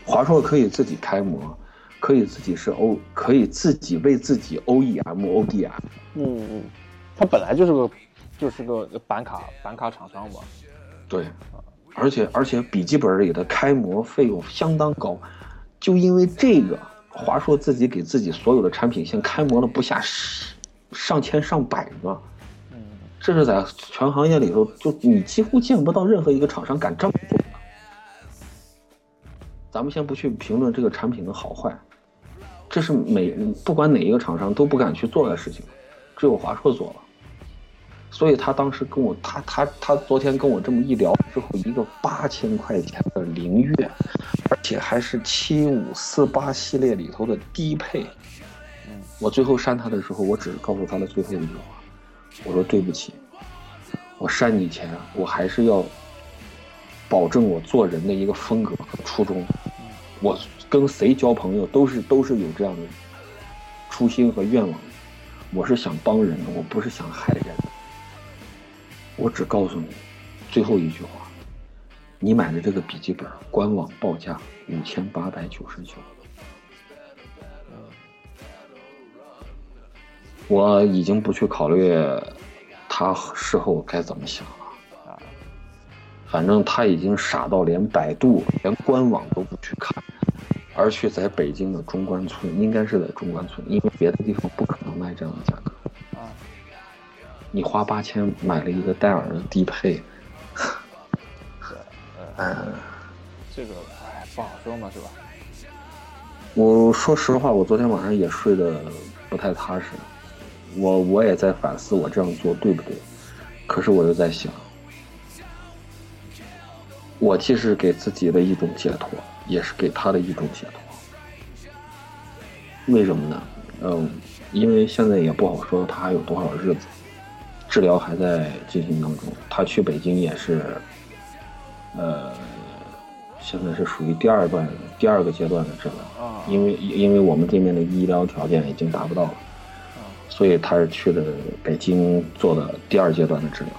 华硕可以自己开模，可以自己是 O，可以自己为自己 OEM、ODM。嗯嗯，它本来就是个就是个板卡板卡厂商嘛。对，而且而且笔记本里的开模费用相当高，就因为这个。华硕自己给自己所有的产品线开模了不下十上千上百个，嗯，这是在全行业里头，就你几乎见不到任何一个厂商敢这么做的。咱们先不去评论这个产品的好坏，这是每不管哪一个厂商都不敢去做的事情，只有华硕做了。所以他当时跟我，他他他昨天跟我这么一聊之后，一个八千块钱的凌越，而且还是七五四八系列里头的低配。嗯，我最后删他的时候，我只是告诉他的最后一句话，我说对不起，我删你前，我还是要保证我做人的一个风格和初衷。我跟谁交朋友都是都是有这样的初心和愿望。我是想帮人的，我不是想害人的。我只告诉你最后一句话：你买的这个笔记本官网报价五千八百九十九。我已经不去考虑他事后该怎么想了。啊，反正他已经傻到连百度、连官网都不去看，而去在北京的中关村，应该是在中关村，因为别的地方不可能卖这样的价格。啊，你花八千买了一个戴尔的低配，嗯，这个哎不好说嘛，是吧？我说实话，我昨天晚上也睡得不太踏实，我我也在反思我这样做对不对，可是我又在想，我既是给自己的一种解脱，也是给他的一种解脱。为什么呢？嗯，因为现在也不好说他还有多少日子，治疗还在进行当中。他去北京也是，呃，现在是属于第二段、第二个阶段的治疗。啊，因为因为我们这边的医疗条件已经达不到了，所以他是去的北京做的第二阶段的治疗。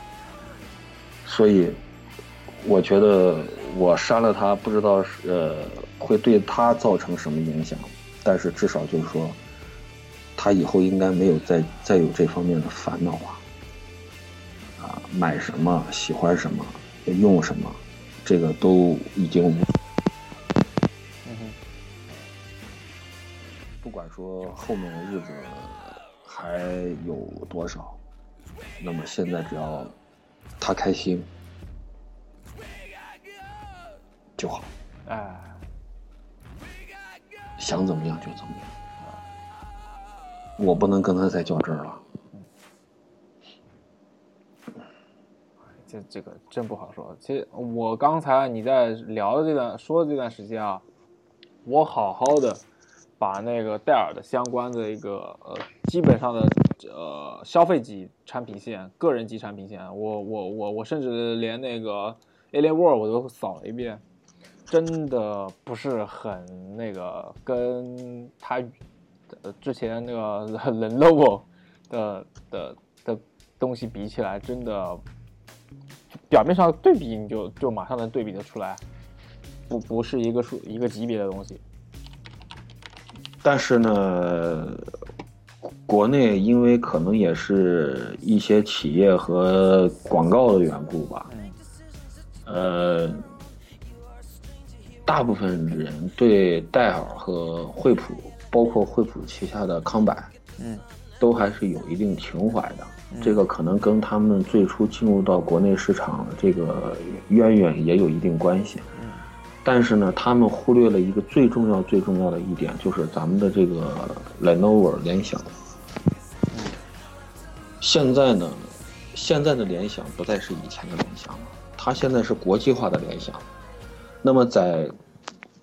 所以，我觉得我删了他，不知道是呃会对他造成什么影响，但是至少就是说，他以后应该没有再再有这方面的烦恼啊。啊，买什么喜欢什么用什么，这个都已经不管说后面的日子还有多少，那么现在只要他开心就好，哎，想怎么样就怎么样。我不能跟他再较真儿了。这这个真不好说。其实我刚才你在聊的这段说的这段时间啊，我好好的把那个戴尔的相关的一个呃基本上的呃消费级产品线、个人级产品线，我我我我甚至连那个 Alien World 我都扫了一遍，真的不是很那个跟他呃之前那个 *laughs* Lenovo 的的的东西比起来，真的。表面上对比，你就就马上能对比得出来，不不是一个数一个级别的东西。但是呢，国内因为可能也是一些企业和广告的缘故吧，呃，大部分人对戴尔和惠普，包括惠普旗下的康柏，嗯，都还是有一定情怀的。这个可能跟他们最初进入到国内市场这个渊源也有一定关系。但是呢，他们忽略了一个最重要、最重要的一点，就是咱们的这个 Lenovo 联想。现在呢，现在的联想不再是以前的联想了，它现在是国际化的联想。那么在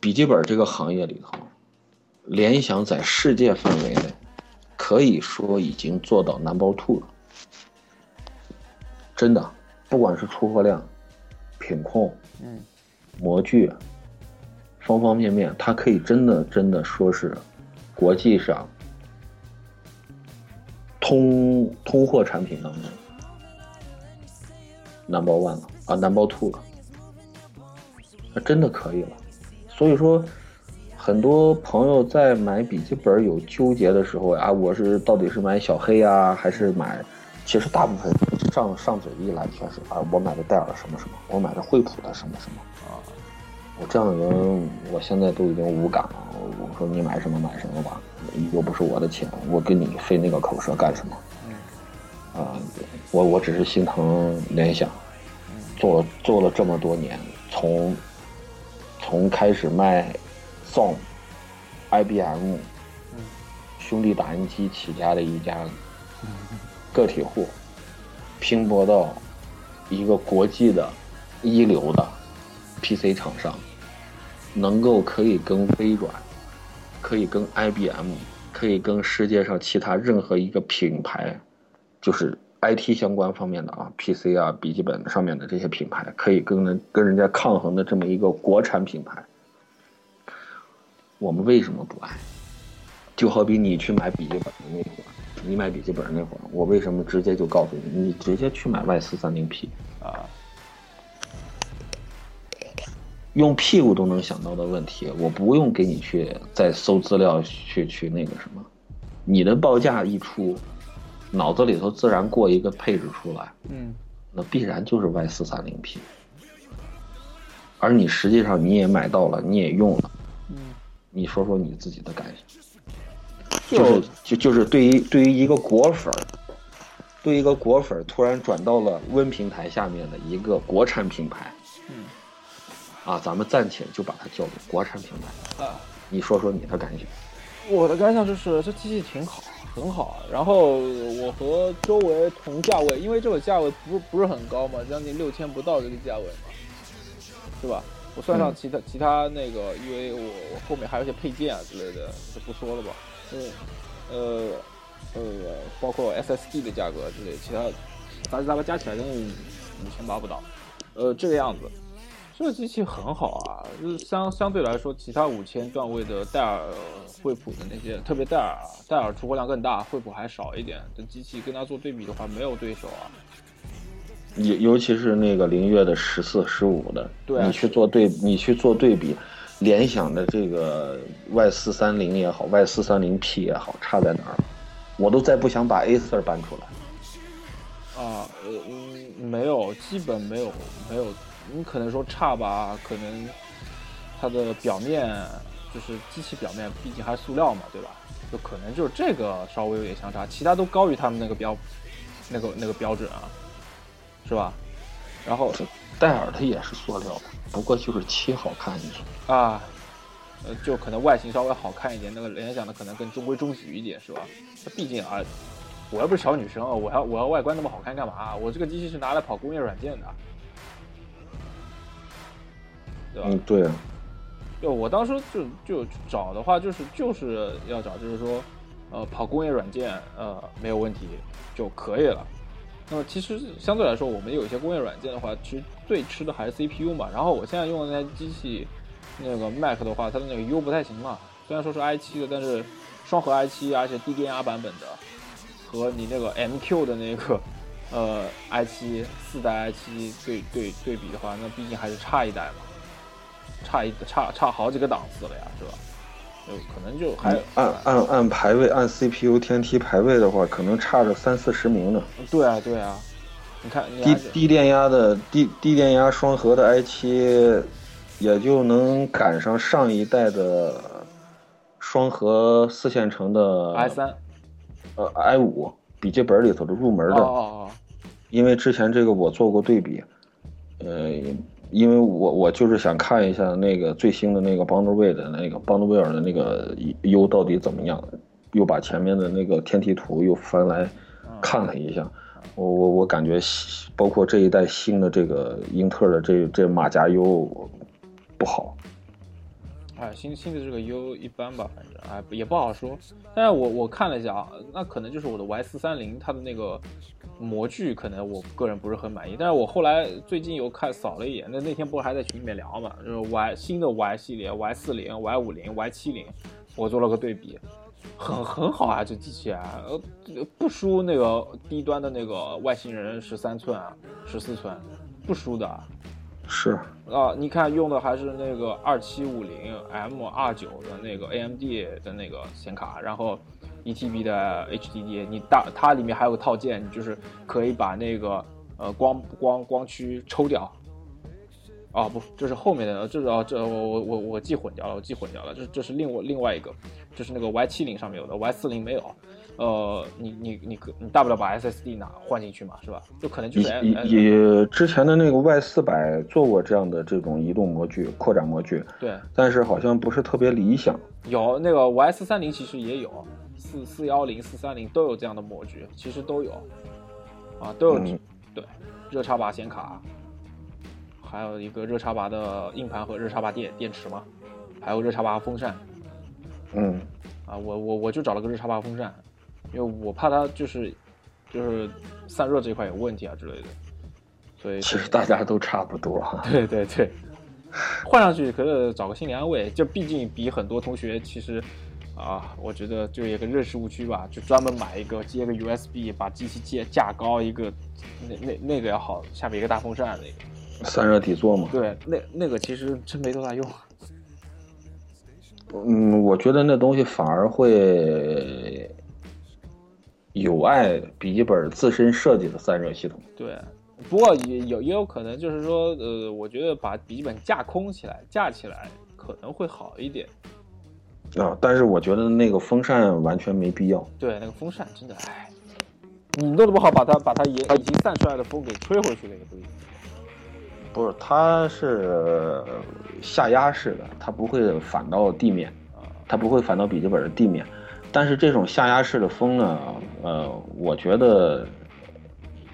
笔记本这个行业里头，联想在世界范围内可以说已经做到 number two 了。真的，不管是出货量、品控、嗯，模具，方方面面，它可以真的真的说是国际上通通货产品当中 number one 了啊，number two 了，那真的可以了。所以说，很多朋友在买笔记本有纠结的时候啊，我是到底是买小黑呀，还是买？其实大部分上上嘴一来全是啊，我买的戴尔什么什么，我买的惠普的什么什么啊。我这样的人，我现在都已经无感了。我说你买什么买什么吧，又不是我的钱，我跟你费那个口舌干什么？啊，我我只是心疼联想，做做了这么多年，从从开始卖 SOM、IBM、兄弟打印机起家的一家 *laughs* 个体户，拼搏到一个国际的一流的 PC 厂商，能够可以跟微软，可以跟 IBM，可以跟世界上其他任何一个品牌，就是 IT 相关方面的啊，PC 啊，笔记本上面的这些品牌，可以跟人跟人家抗衡的这么一个国产品牌，我们为什么不爱？就好比你去买笔记本的那会儿，你买笔记本那会儿，我为什么直接就告诉你，你直接去买 Y 四三零 P 啊？用屁股都能想到的问题，我不用给你去再搜资料去去那个什么，你的报价一出，脑子里头自然过一个配置出来，嗯，那必然就是 Y 四三零 P，而你实际上你也买到了，你也用了，嗯，你说说你自己的感想，就是就就是对于对于一个果粉儿，对于一个果粉儿突然转到了 Win 平台下面的一个国产品牌，嗯。啊，咱们暂且就把它叫做国产品牌啊。你说说你的感想。我的感想就是这机器挺好，很好。然后我和周围同价位，因为这个价位不不是很高嘛，将近六千不到这个价位嘛，是吧？我算上其他、嗯、其他那个，因为我我后面还有一些配件啊之类的，就不说了吧。嗯，呃呃，包括 SSD 的价格之类，其他杂七杂八加起来将近五千八不到。呃，这个样子。这个机器很好啊，就是相相对来说，其他五千段位的戴尔、惠普的那些，特别戴尔，戴尔出货量更大，惠普还少一点。这机器跟它做对比的话，没有对手啊。尤尤其是那个灵越的十四、十五的，对、啊，你去做对，你去做对比，联想的这个 Y 四三零也好，Y 四三零 P 也好，差在哪儿？我都再不想把 A 四搬出来。啊，呃，嗯，没有，基本没有，没有。你可能说差吧，可能它的表面就是机器表面，毕竟还是塑料嘛，对吧？就可能就是这个稍微有点相差，其他都高于他们那个标，那个那个标准啊，是吧？然后戴尔它也是塑料的，不过就是漆好看一点啊，呃，就可能外形稍微好看一点，那个联想的可能更中规中矩一点，是吧？它毕竟啊，我又不是小女生啊，我要我要外观那么好看干嘛？我这个机器是拿来跑工业软件的。对吧？嗯，对啊。就我当时就就找的话，就是就是要找，就是说，呃，跑工业软件，呃，没有问题就可以了。那么其实相对来说，我们有一些工业软件的话，其实最吃的还是 CPU 嘛。然后我现在用的那台机器，那个 Mac 的话，它的那个 U 不太行嘛。虽然说是 i7 的，但是双核 i7，而且低电压版本的，和你那个 MQ 的那个呃 i7 四代 i7 对对对比的话，那毕竟还是差一代嘛。差一差差好几个档次了呀，是吧？就可能就还按按按排位，按 CPU 天梯排位的话，可能差着三四十名呢。对啊，对啊，你看低低电压的低低电压双核的 i7，也就能赶上上一代的双核四线程的 i 三，呃 i 五笔记本里头的入门的。哦哦哦。因为之前这个我做过对比，呃。因为我我就是想看一下那个最新的那个 Boundary 的那个 Boundary 的那个 U 到底怎么样，又把前面的那个天梯图又翻来看了一下，我我我感觉包括这一代新的这个英特尔的这这马甲 U 不好。哎，新新的这个 U 一般吧，反正哎也不好说。但是我我看了一下啊，那可能就是我的 Y 四三零它的那个。模具可能我个人不是很满意，但是我后来最近又看扫了一眼，那那天不是还在群里面聊嘛，就是 Y 新的 Y 系列 Y 四零、Y 五零、Y 七零，我做了个对比，很很好啊，这机器啊，呃不输那个低端的那个外星人十三寸啊、十四寸，不输的。是啊，你看用的还是那个二七五零 M 二九的那个 AMD 的那个显卡，然后。一 TB 的 HDD，你大它里面还有个套件，你就是可以把那个呃光光光驱抽掉。啊不，这是后面的，这是哦这我我我我记混掉了，我记混掉了，这这是另外另外一个，就是那个 Y 七零上面有的，Y 四零没有。呃，你你你可你大不了把 SSD 拿换进去嘛，是吧？就可能就是也也之前的那个 Y 四百做过这样的这种移动模具、扩展模具，对，但是好像不是特别理想。有那个 Y 四三零其实也有。四四幺零、四三零都有这样的模具，其实都有，啊，都有，对，热插拔显卡，还有一个热插拔的硬盘和热插拔电电池嘛，还有热插拔风扇，嗯，啊，我我我就找了个热插拔风扇，因为我怕它就是就是散热这块有问题啊之类的，所以其实大家都差不多哈，对对对，换上去可是找个心理安慰，就毕竟比很多同学其实啊，我觉得就有个认识误区吧，就专门买一个接个 USB，把机器架架高一个，那那那个要好，下面一个大风扇那个。散热底座嘛。对，那那个其实真没多大用。嗯，我觉得那东西反而会有碍笔记本自身设计的散热系统。对，不过也有也有可能就是说，呃，我觉得把笔记本架空起来，架起来可能会好一点。啊，但是我觉得那个风扇完全没必要。对，那个风扇真的，哎，你弄得不好，把它把它也已经散出来的风给吹回去，那个不行。不是，它是下压式的，它不会反到地面，它不会反到笔记本的地面。但是这种下压式的风呢，呃，我觉得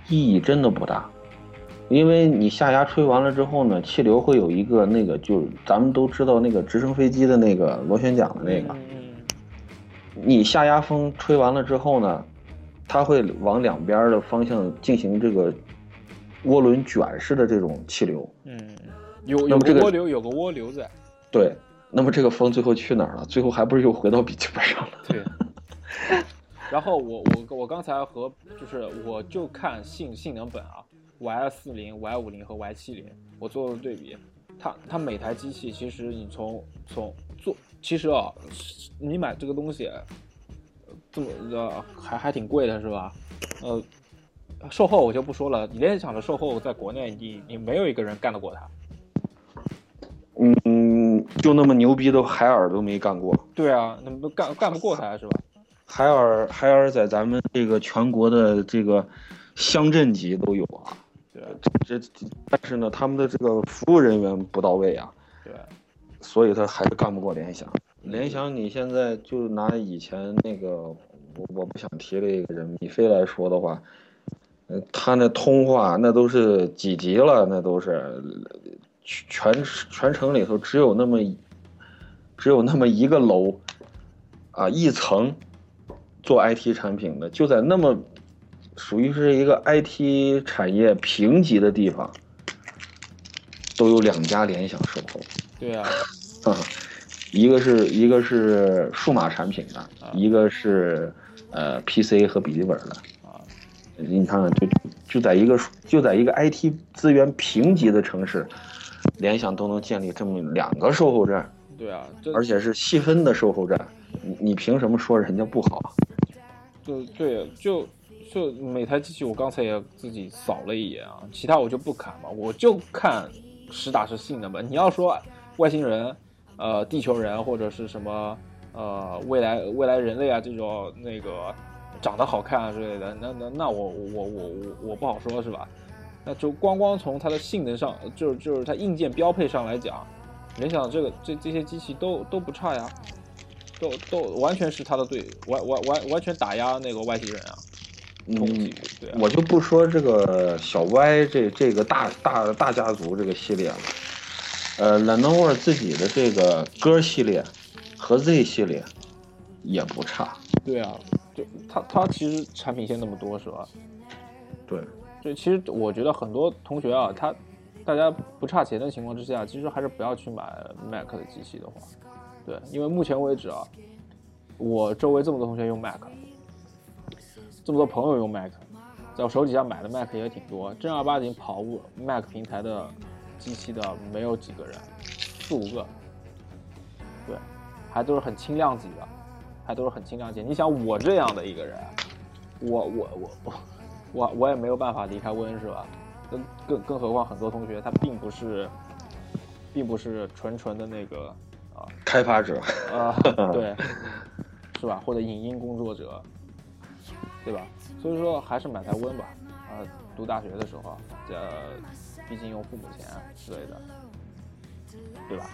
意义真的不大，因为你下压吹完了之后呢，气流会有一个那个，就咱们都知道那个直升飞机的那个螺旋桨的那个，你下压风吹完了之后呢，它会往两边的方向进行这个。涡轮卷式的这种气流，嗯，有有个涡流，有个涡流在。对，那么这个风最后去哪儿了？最后还不是又回到笔记本上了？对。*laughs* 然后我我我刚才和就是我就看性性能本啊，Y 四零、Y 五零和 Y 七零，我做了对比。它它每台机器其实你从从做，其实啊，你买这个东西这么呃还还挺贵的是吧？呃。售后我就不说了，联想的售后在国内，你你没有一个人干得过他。嗯，就那么牛逼的海尔都没干过。对啊，那么干干不过他是吧？海尔海尔在咱们这个全国的这个乡镇级都有啊。对，这但是呢，他们的这个服务人员不到位啊。对，所以他还是干不过联想。联想你现在就拿以前那个我我不想提这个人米飞来说的话。他那通话那都是几级了？那都是全全城里头只有那么只有那么一个楼啊，一层做 IT 产品的，就在那么属于是一个 IT 产业评级的地方，都有两家联想售后。对啊，*laughs* 一个是一个是数码产品的，一个是呃 PC 和笔记本的。啊你看看，就就在一个就在一个 IT 资源评级的城市，联想都能建立这么两个售后站。对啊，而且是细分的售后站，你你凭什么说人家不好？就对，就就每台机器，我刚才也自己扫了一眼啊，其他我就不看嘛，我就看实打实性能吧。你要说外星人，呃，地球人或者是什么呃未来未来人类啊这种那个。长得好看啊之类的，那那那我我我我我不好说，是吧？那就光光从它的性能上，就是就是它硬件标配上来讲，联想这个这这些机器都都不差呀，都都完全是他的对，完完完完全打压那个外星人啊。嗯，对，我就不说这个小 Y 这这个大大大家族这个系列了，呃，Lenovo 自己的这个歌系列和 Z 系列也不差。对啊。就他他其实产品线那么多是吧？对，就其实我觉得很多同学啊，他大家不差钱的情况之下，其实还是不要去买 Mac 的机器的话，对，因为目前为止啊，我周围这么多同学用 Mac，这么多朋友用 Mac，在我手底下买的 Mac 也挺多，正儿八经跑步 Mac 平台的机器的没有几个人，四五个，对，还都是很轻量级的。还都是很轻量级。你想我这样的一个人，我我我我我我也没有办法离开 Win 是吧？更更更何况很多同学他并不是，并不是纯纯的那个啊开发者啊 *laughs* 对，是吧？或者影音工作者，对吧？所以说还是买台 Win 吧。啊，读大学的时候，这，毕竟用父母钱之类的，对吧？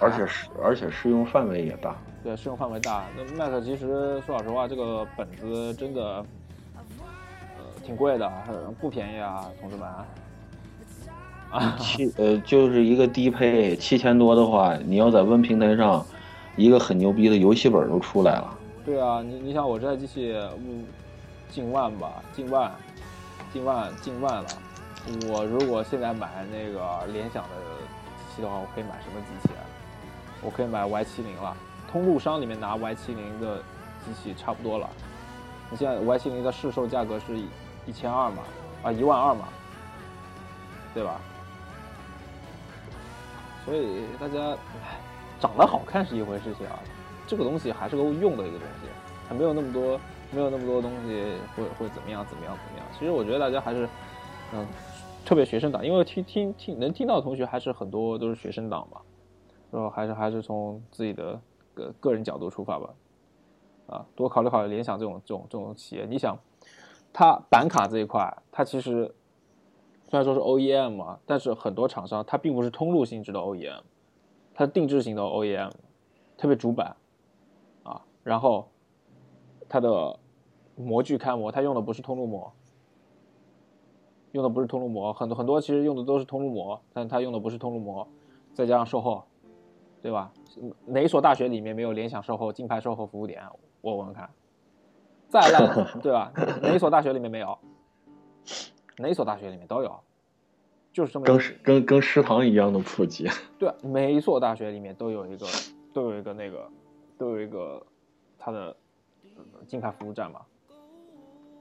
而且适而且适用范围也大。对，适用范围大。那 Mac 其实说老实话，这个本子真的，呃，挺贵的，不便宜啊，同志们。啊，七呃，就是一个低配七千多的话，你要在 Win 平台上，一个很牛逼的游戏本都出来了。对啊，你你想我这台机器，嗯，近万吧，近万，近万，近万了。我如果现在买那个联想的机器的话，我可以买什么机器啊？我可以买 Y 七零了，通路商里面拿 Y 七零的机器差不多了。你现在 Y 七零的市售价格是一千二嘛，啊一万二嘛，对吧？所以大家，唉，长得好看是一回事情啊，这个东西还是个用的一个东西，它没有那么多，没有那么多东西会会怎么样怎么样怎么样。其实我觉得大家还是，嗯，特别学生党，因为听听听能听到的同学还是很多都是学生党嘛，然后还是还是从自己的个个人角度出发吧，啊，多考虑考虑联想这种这种这种企业。你想，它板卡这一块，它其实。虽然说是 OEM 嘛，但是很多厂商它并不是通路性质的 OEM，它是定制型的 OEM，特别主板，啊，然后它的模具开模，它用的不是通路模，用的不是通路模，很多很多其实用的都是通路模，但它用的不是通路模，再加上售后，对吧？哪所大学里面没有联想售后、金牌售后服务点？我问问看，再烂，*laughs* 对吧？哪所大学里面没有？哪所大学里面都有，就是这么跟跟跟食堂一样的普及。*laughs* 对，每一所大学里面都有一个，都有一个那个，都有一个它的金牌服务站嘛。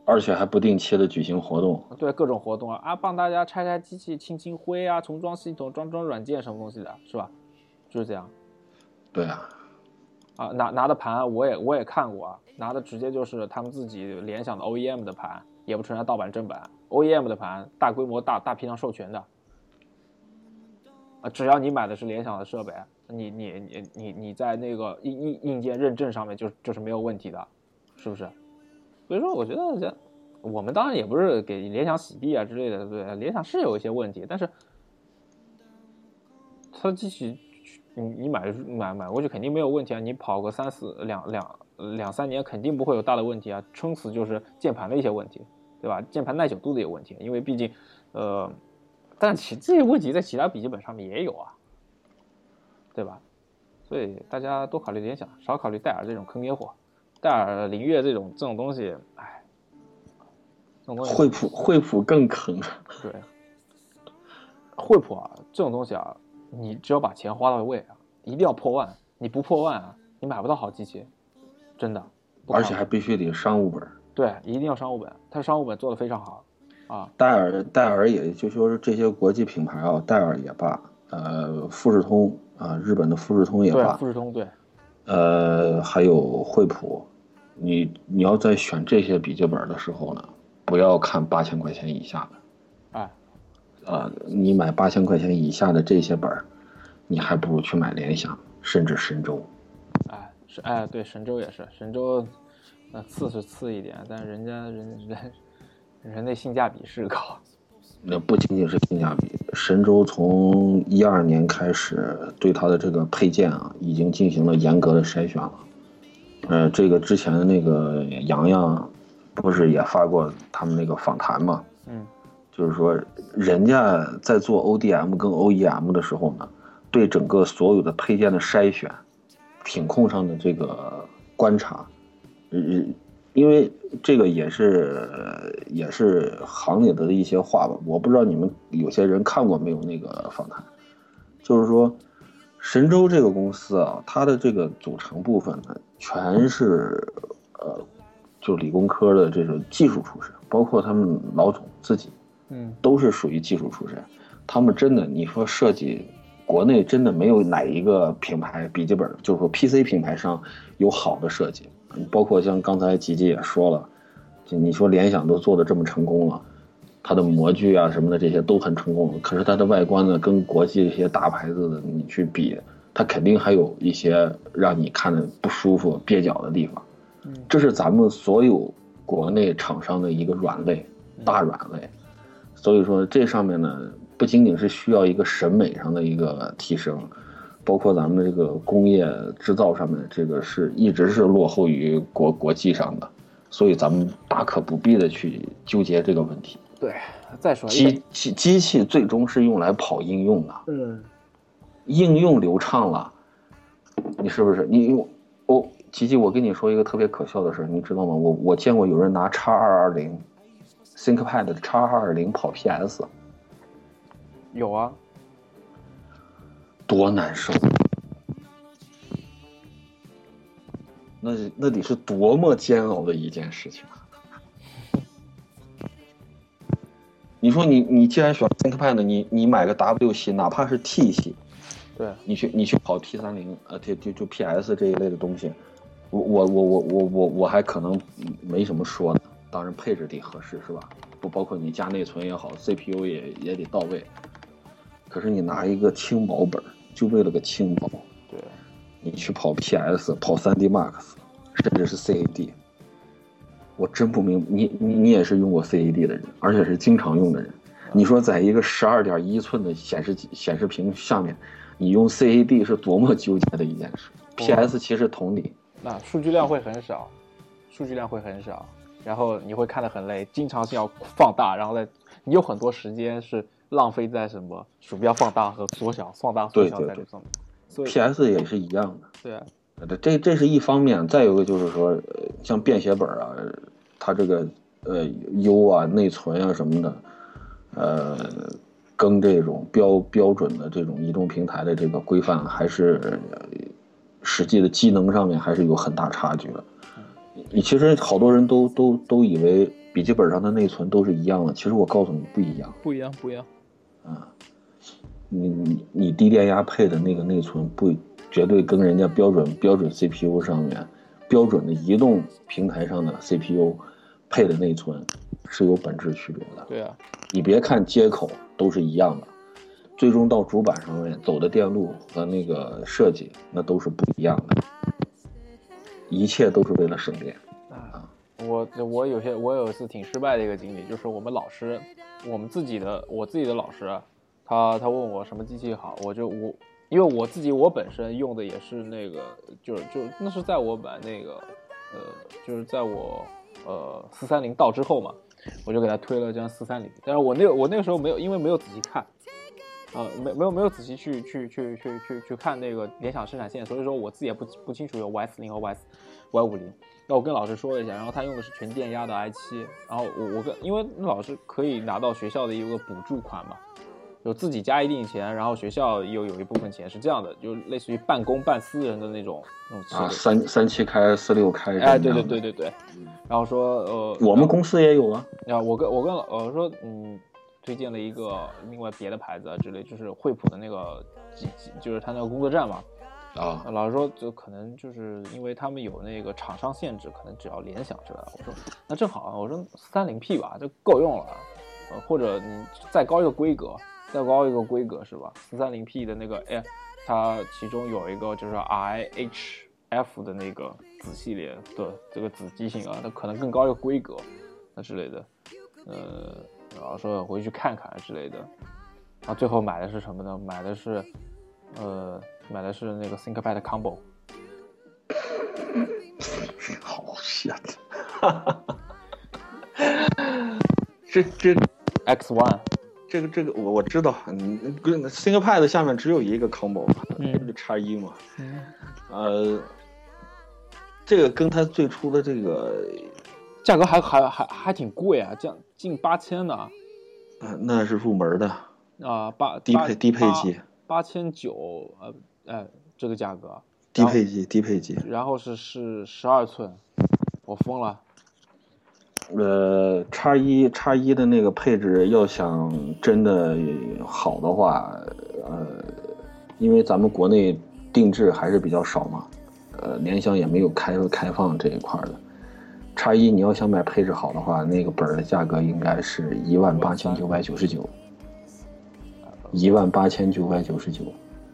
而且还不定期的举行活动。对，各种活动啊啊，帮大家拆拆机器、清清灰啊，重装系统、装装软件什么东西的，是吧？就是这样。对啊。啊，拿拿的盘我也我也看过啊，拿的直接就是他们自己联想的 OEM 的盘，也不存在盗版正版。OEM 的盘，大规模、大大批量授权的，啊，只要你买的是联想的设备，你你你你你在那个硬硬硬件认证上面就就是没有问题的，是不是？所以说，我觉得这我们当然也不是给联想洗地啊之类的，对联想是有一些问题，但是它机器你你买买买过去肯定没有问题啊，你跑个三四两两两三年肯定不会有大的问题啊，撑死就是键盘的一些问题。对吧？键盘耐久度的有问题，因为毕竟，呃，但其这些问题在其他笔记本上面也有啊，对吧？所以大家多考虑联想，少考虑戴尔这种坑爹货。戴尔、灵越这种这种东西，哎，这种东西。惠普惠普更坑。对，惠普啊，这种东西啊，你只要把钱花到位啊，一定要破万，你不破万啊，你买不到好机器，真的。而且还必须得商务本。对，一定要商务本，它商务本做的非常好，啊，戴尔戴尔也就说是这些国际品牌啊，戴尔也罢，呃，富士通啊，日本的富士通也罢，富士通对，呃，还有惠普，你你要在选这些笔记本的时候呢，不要看八千块钱以下的，哎，啊，你买八千块钱以下的这些本儿，你还不如去买联想，甚至神州，哎，是哎，对，神州也是神州。那次是次一点，但人家人人人的性价比是高。那不仅仅是性价比，神州从一二年开始对它的这个配件啊，已经进行了严格的筛选了。呃，这个之前的那个洋洋，不是也发过他们那个访谈吗？嗯，就是说人家在做 ODM 跟 OEM 的时候呢，对整个所有的配件的筛选、品控上的这个观察。嗯，因为这个也是也是行里的一些话吧，我不知道你们有些人看过没有那个访谈，就是说神州这个公司啊，它的这个组成部分呢，全是呃，就理工科的这种技术出身，包括他们老总自己，嗯，都是属于技术出身，他们真的你说设计，国内真的没有哪一个品牌笔记本，就是说 PC 品牌上有好的设计。包括像刚才吉吉也说了，就你说联想都做的这么成功了，它的模具啊什么的这些都很成功，可是它的外观呢，跟国际这些大牌子的你去比，它肯定还有一些让你看的不舒服、蹩脚的地方。这是咱们所有国内厂商的一个软肋，大软肋。所以说这上面呢，不仅仅是需要一个审美上的一个提升。包括咱们这个工业制造上面，这个是一直是落后于国国际上的，所以咱们大可不必的去纠结这个问题。对，再说机机机器最终是用来跑应用的，嗯，应用流畅了，你是不是？你用哦，吉吉，我跟你说一个特别可笑的事你知道吗？我我见过有人拿叉二二零，ThinkPad 的叉二二零跑 PS，有啊。多难受，那那得是多么煎熬的一件事情啊！你说你你既然选 ThinkPad，你你买个 W 系，哪怕是 T 系，对，你去你去跑 T 三零，呃，就就就 PS 这一类的东西，我我我我我我我还可能没什么说的，当然配置得合适是吧？不包括你加内存也好，CPU 也也得到位。可是你拿一个轻薄本，就为了个轻薄，对，你去跑 PS，跑 3D Max，甚至是 CAD，我真不明你你你也是用过 CAD 的人，而且是经常用的人。你说在一个十二点一寸的显示显示屏下面，你用 CAD 是多么纠结的一件事。PS 其实同理，那数据量会很少，数据量会很少，然后你会看得很累，经常性要放大，然后再你有很多时间是浪费在什么鼠标放大和缩小、放大、缩小在这上面。所以 PS 也是一样的。对这这是一方面，再有一个就是说，呃像便携本啊，它这个呃 U 啊、内存啊什么的，呃，跟这种标标准的这种移动平台的这个规范，还是呃实际的机能上面还是有很大差距的。你其实好多人都都都以为笔记本上的内存都是一样的，其实我告诉你不一样。不一样，不一样。啊，你你你低电压配的那个内存不绝对跟人家标准标准 CPU 上面标准的移动平台上的 CPU 配的内存是有本质区别的。对啊，你别看接口都是一样的，最终到主板上面走的电路和那个设计那都是不一样的，一切都是为了省电。我我有些我有一次挺失败的一个经历，就是我们老师，我们自己的我自己的老师，他他问我什么机器好，我就我因为我自己我本身用的也是那个，就是就那是在我买那个呃，就是在我呃四三零到之后嘛，我就给他推了张四三零，但是我那个我那个时候没有，因为没有仔细看。呃，没没有没有仔细去去去去去去看那个联想生产线，所以说我自己也不不清楚有 Y 四零和 Y 四 Y 五零。那我跟老师说了一下，然后他用的是全电压的 i 七，然后我我跟因为老师可以拿到学校的一个补助款嘛，就自己加一定钱，然后学校又有一部分钱是这样的，就类似于半公半私人的那种那种三三七开四六开哎，对对对对对，然后说呃，我们公司也有啊。然后我跟我跟老师说嗯。推荐了一个另外别的牌子啊之类，就是惠普的那个机，就是他那个工作站嘛。啊，老师说就可能就是因为他们有那个厂商限制，可能只要联想之类的。我说那正好啊，我说三零 P 吧，就够用了。呃，或者你再高一个规格，再高一个规格是吧？四三零 P 的那个，哎，它其中有一个就是 IHF 的那个子系列的这个子机型啊，它可能更高一个规格，那之类的，呃。老师说回去看看之类的，然后最后买的是什么呢？买的是，呃，买的是那个 ThinkPad Combo。*laughs* 好吓人！*laughs* 这这 X One，这个这个我我知道，你跟 ThinkPad 下面只有一个 Combo，嗯，就叉一嘛，嗯，呃，这个跟它最初的这个价格还还还还挺贵啊，将近八千呢。啊，那是入门的啊，八低配低配机，八千九，呃，哎，这个价格，低配机低配机，然后是是十二寸，我疯了。呃，叉一叉一的那个配置要想真的好的话，呃，因为咱们国内定制还是比较少嘛，呃，联想也没有开开放这一块的。叉一你要想买配置好的话，那个本儿的价格应该是一万八千九百九十九，一万八千九百九十九，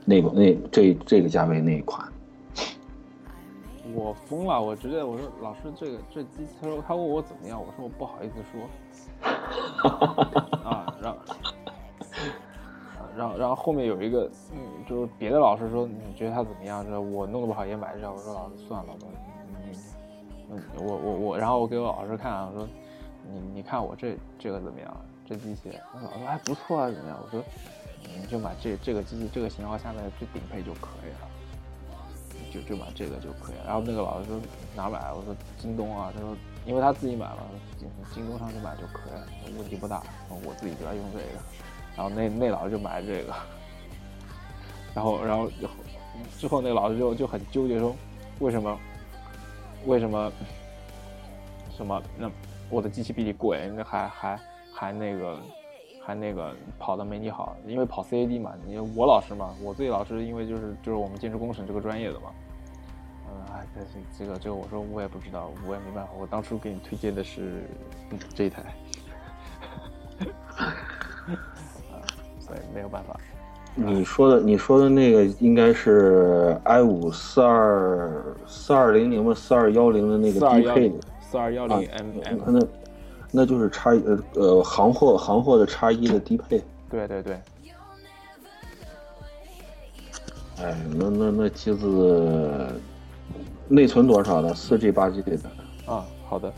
那个那这这个价位那一款。我疯了！我直接我说老师，这个这机器，他说他问我怎么样，我说我不好意思说。啊，然后，然后然后后面有一个，嗯，就是别的老师说你觉得他怎么样？说我弄得不好也买这，我说老师算了吧，嗯嗯，我我我，然后我给我老师看，我说你你看我这这个怎么样？这机器，老师还不错啊，怎么样？我说你就买这这个机器这个型号下面最顶配就可以了。就就买这个就可以了。然后那个老师说哪买？我说京东啊。他说因为他自己买嘛，京东上去买就可以了，问题不大。我自己就爱用这个。然后那那老师就买这个。然后然后之后那个老师就就很纠结说，为什么为什么什么那我的机器比你贵，那还还还那个还那个跑的没你好，因为跑 CAD 嘛，你我老师嘛，我自己老师因为就是就是我们建筑工程这个专业的嘛。嗯，哎，这这个这个，我说我也不知道，我也没办法。我当初给你推荐的是这一台，啊，*laughs* 所以没有办法。你说的你说的那个应该是 i 五四二四二零零吧，四二幺零的那个低配的，四二幺零 M M，那那就是叉呃呃行货行货的叉一的低配。对对对。哎，那那那机子。内存多少的？四 G 八 G 的？啊，好的。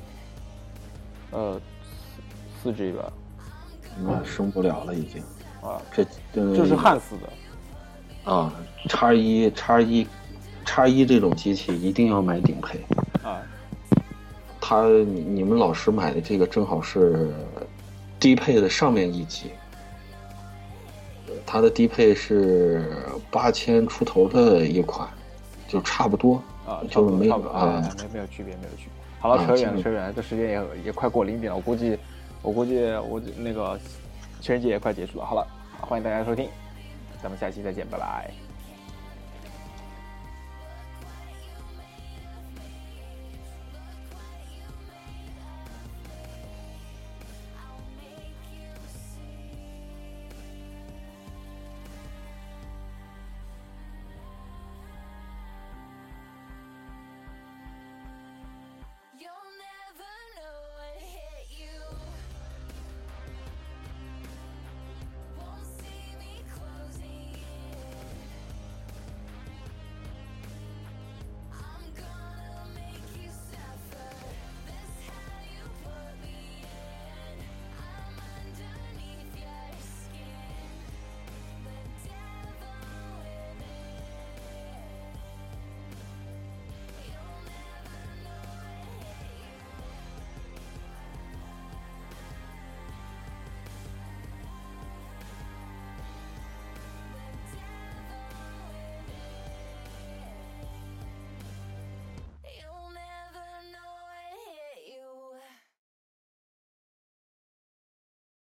呃，四 G 吧。那升不了了，已经。啊，这这是汉斯的。啊，叉一叉一叉一这种机器一定要买顶配。啊。他你你们老师买的这个正好是低配的上面一级。它的低配是八千出头的一款，就差不多。啊，就没有啊，没没有区别，没有区别。好了，扯远了，扯远了，这时间也也快过零点了，我估计，我估计我那个情人节也快结束了。好了，欢迎大家收听，咱们下期再见，拜拜。